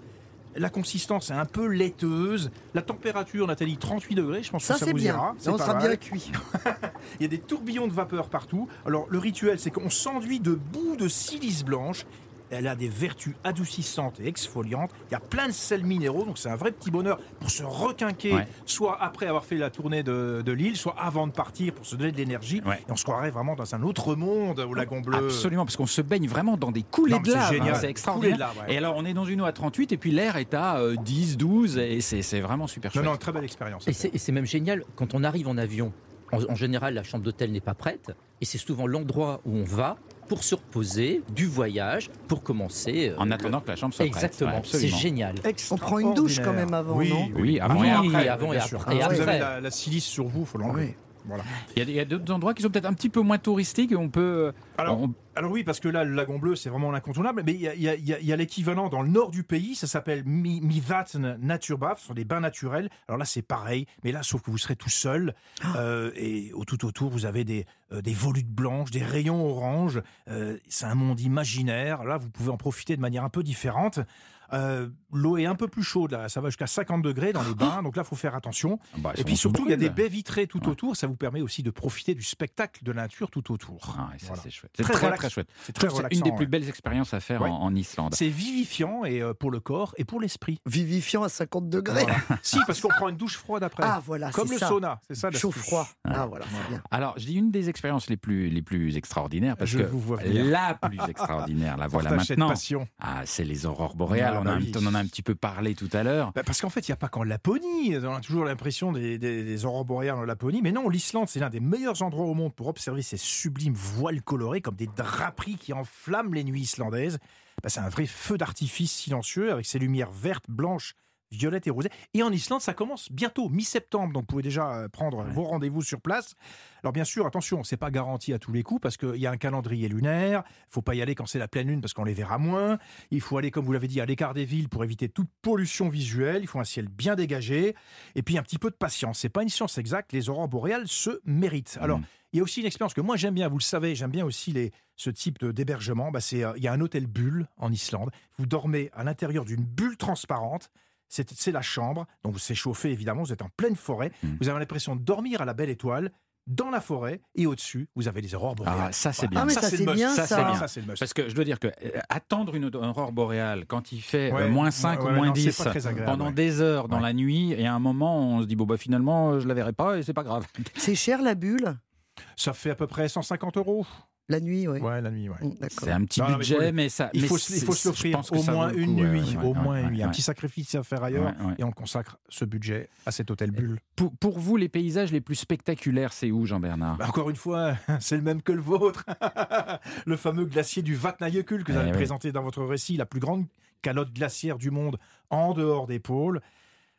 La consistance est un peu laiteuse. La température, Nathalie, 38 degrés. Je pense Ça, que ça vous bien. ira. C'est on sera mal. bien cuit. Il y a des tourbillons de vapeur partout. Alors, le rituel, c'est qu'on s'enduit de boue de silice blanche Elle a des vertus adoucissantes et exfoliantes. Il y a plein de sels minéraux, donc c'est un vrai petit bonheur pour se requinquer, Ouais. soit après avoir fait la tournée de, de l'île, soit avant de partir pour se donner de l'énergie. Ouais. Et on se croirait vraiment dans un autre monde au lagon bleu. Absolument, parce qu'on se baigne vraiment dans des coulées Non, de c'est lave. génial. hein, C'est extraordinaire. Coulées de lave, ouais. Et alors, on est dans une eau à 38 et puis l'air est à euh, 10, 12 et c'est c'est vraiment super Non, chouette. non, très belle expérience. Et c'est et c'est même génial, quand on arrive en avion, en, en général, la chambre d'hôtel n'est pas prête, et c'est souvent l'endroit où on va pour se reposer du voyage, pour commencer. euh, En le- attendant que la chambre soit prête. Exactement, Ouais, c'est génial. On prend une douche quand même avant, oui, non Oui, avant Oui, et après. avant et après. Et Vous avez la, la silice sur vous, il faut l'enlever. Oui. Voilà. Il y a, il y a d'autres endroits qui sont peut-être un petit peu moins touristiques et on peut. Alors, on- Alors oui, parce que là, le lagon bleu, c'est vraiment l'incontournable. Mais il y a, y y l'équivalent dans le nord du pays, ça s'appelle Mi- Mivatn Naturbath, ce sont des bains naturels. Alors là, c'est pareil, mais là, sauf que vous serez tout seul. euh, et au, tout autour, vous avez des, euh, des volutes blanches, des rayons orange. Euh, c'est un monde imaginaire. Là, vous pouvez en profiter de manière un peu différente. Euh, L'eau est un peu plus chaude, là. ça va jusqu'à 50 degrés dans les bains, donc là, il faut faire attention. bah, Et puis surtout, il y a des baies vitrées tout Ouais. autour, ça vous permet aussi de profiter du spectacle de la nature tout autour. Ah, et ça, Voilà. c'est chouette. C'est Très très, chouette. C'est très une des ouais. plus belles expériences à faire Ouais. en, en Islande. C'est vivifiant et euh, pour le corps et pour l'esprit. Vivifiant à 50 degrés. Voilà. si, parce qu'on prend une douche froide après. Ah voilà, Comme le ça. sauna, c'est ça. Chaud froid. Ah voilà, c'est bien. Alors, je dis une des expériences les plus, les plus extraordinaires parce Je que vous vois la plus extraordinaire, la voilà maintenant. passion. Ah, c'est les aurores boréales. Ah, on, bah a un- oui. on en a un petit peu parlé tout à l'heure. Bah, parce qu'en fait, il n'y a pas qu'en Laponie. On a toujours l'impression des, des- des aurores boréales en Laponie. Mais non, l'Islande, c'est l'un des meilleurs endroits au monde pour observer ces sublimes voiles colorées comme des draperies qui enflamment les nuits islandaises. Bah, c'est un vrai feu d'artifice silencieux avec ses lumières vertes, blanches, violettes et rosées. Et en Islande, ça commence bientôt, mi-septembre. Donc, vous pouvez déjà euh, prendre vos rendez-vous sur place. Alors, bien sûr, attention, c'est pas garanti à tous les coups parce qu'il y a un calendrier lunaire. Il faut pas y aller quand c'est la pleine lune parce qu'on les verra moins. Il faut aller, comme vous l'avez dit, à l'écart des villes pour éviter toute pollution visuelle. Il faut un ciel bien dégagé. Et puis un petit peu de patience. C'est pas une science exacte. Les aurores boréales se méritent. Alors, Mm. il y a aussi une expérience que moi j'aime bien, vous le savez, j'aime bien aussi les, ce type d'hébergement. Bah, c'est, euh, il y a un hôtel bulle en Islande. Vous dormez à l'intérieur d'une bulle transparente. C'est, la chambre, donc vous s'échauffez évidemment, vous êtes en pleine forêt. Mm. Vous avez l'impression de dormir à la belle étoile dans la forêt et au-dessus, vous avez les aurores boréales. Ah, ça, c'est bien. Ah ça, c'est bien Ça, ça. c'est bien. Ça, c'est le must. Parce que je dois dire que euh, attendre une aurore boréale quand il fait euh, moins 5 ouais, ou ouais, moins non, c'est 10 pas très agréable, pendant ouais. des heures dans Ouais. la nuit, et à un moment, on se dit bon bah finalement, je la verrai pas et c'est pas grave. C'est cher la bulle? Ça fait à peu près 150 euros. La nuit, oui. Ouais, la nuit, ouais. Mm, D'accord. C'est un petit Non, non, mais budget, mais ça. Il mais faut, se- il faut se je l'offrir au moins une ouais, nuit, ouais, au ouais, moins ouais, une nuit. Un petit sacrifice à faire ailleurs Ouais, ouais. et on consacre ce budget à cet hôtel bulle. Pour, pour vous, les paysages les plus spectaculaires, c'est où, Jean-Bernard? Bah, encore une fois, c'est le même que le vôtre. le fameux glacier du Vatnajökull que vous Eh avez présenté dans votre récit, la plus grande calotte glaciaire du monde en dehors des pôles.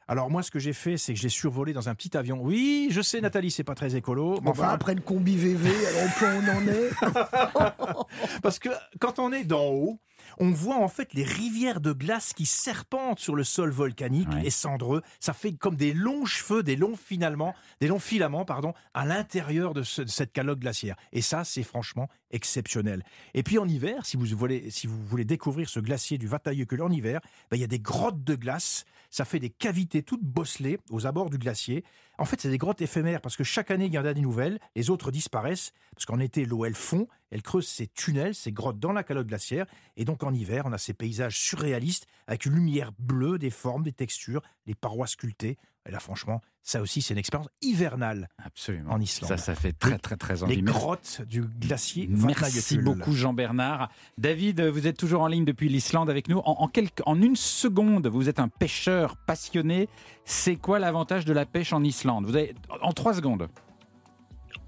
Alors moi, ce que j'ai fait, c'est que j'ai survolé dans un petit avion. Oui, je sais, Nathalie, c'est pas très écolo. mais enfin, après le combi VV, alors on en est. Parce que quand on est d'en haut, on voit en fait les rivières de glace qui serpentent sur le sol volcanique Ouais. et cendreux. Ça fait comme des longs cheveux, des longs finalement, des longs filaments, pardon, à l'intérieur de, ce- de cette calotte glaciaire. Et ça, c'est franchement exceptionnel. Et puis en hiver, si vous voulez, si vous voulez découvrir ce glacier du Vatnajökull en hiver, ben, il y a des grottes de glace. Ça fait des cavités toutes bosselées aux abords du glacier. En fait, c'est des grottes éphémères parce que chaque année, il y en a des nouvelles. Les autres disparaissent parce qu'en été, l'eau, elle fond. Elle creuse ces tunnels, ces grottes dans la calotte glaciaire. Et donc, en hiver, on a ces paysages surréalistes avec une lumière bleue, des formes, des textures, les parois sculptées. Et là, franchement, ça aussi, c'est une expérience hivernale. Absolument. En Islande. Ça, ça fait très, très, très envie. Les Merci. grottes du glacier Merci beaucoup Jean-Bernard. David, vous êtes toujours en ligne depuis l'Islande avec nous. En, en, quelques- en une seconde, vous êtes un pêcheur passionné. C'est quoi l'avantage de la pêche en Islande? Vous avez, En trois secondes.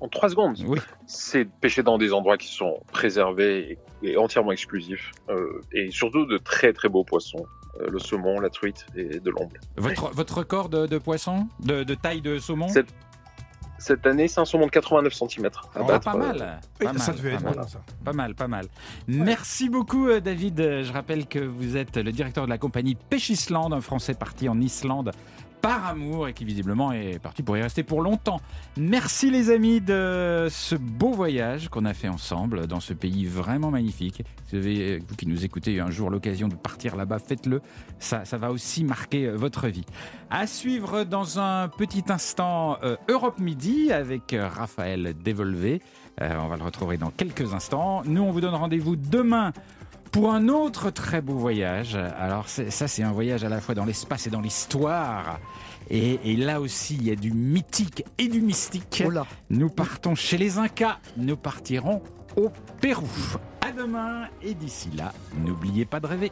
En trois secondes, Oui. c'est de pêcher dans des endroits qui sont préservés et, et entièrement exclusifs. euh, et surtout de très très beaux poissons. Euh, le saumon, la truite et de l'omble. Votre, votre record de, de poisson de, de taille de saumon Cette, cette année, c'est un saumon de 89 cm. À Oh, battre, Pas euh, mal. Pas ça mal, devait pas être mal. bon, ça. Pas mal, pas mal. Merci beaucoup, euh, David. Je rappelle que vous êtes le directeur de la compagnie Pêche Islande, un Français parti en Islande par amour et qui visiblement est parti pour y rester pour longtemps. Merci les amis de ce beau voyage qu'on a fait ensemble dans ce pays vraiment magnifique. Vous vous qui nous écoutez, un jour l'occasion de partir là-bas, faites-le. Ça, va aussi marquer euh, votre vie. À suivre dans un petit instant euh, Europe Midi avec euh, Raphaël Dévolvé. On va le retrouver dans quelques instants. Nous, on vous donne rendez-vous demain pour un autre très beau voyage. Alors ça, c'est un voyage à la fois dans l'espace et dans l'histoire. Et, et là aussi, il y a du mythique et du mystique. Oh. Nous partons chez les Incas. Nous partirons au Pérou. À demain et d'ici là, n'oubliez pas de rêver.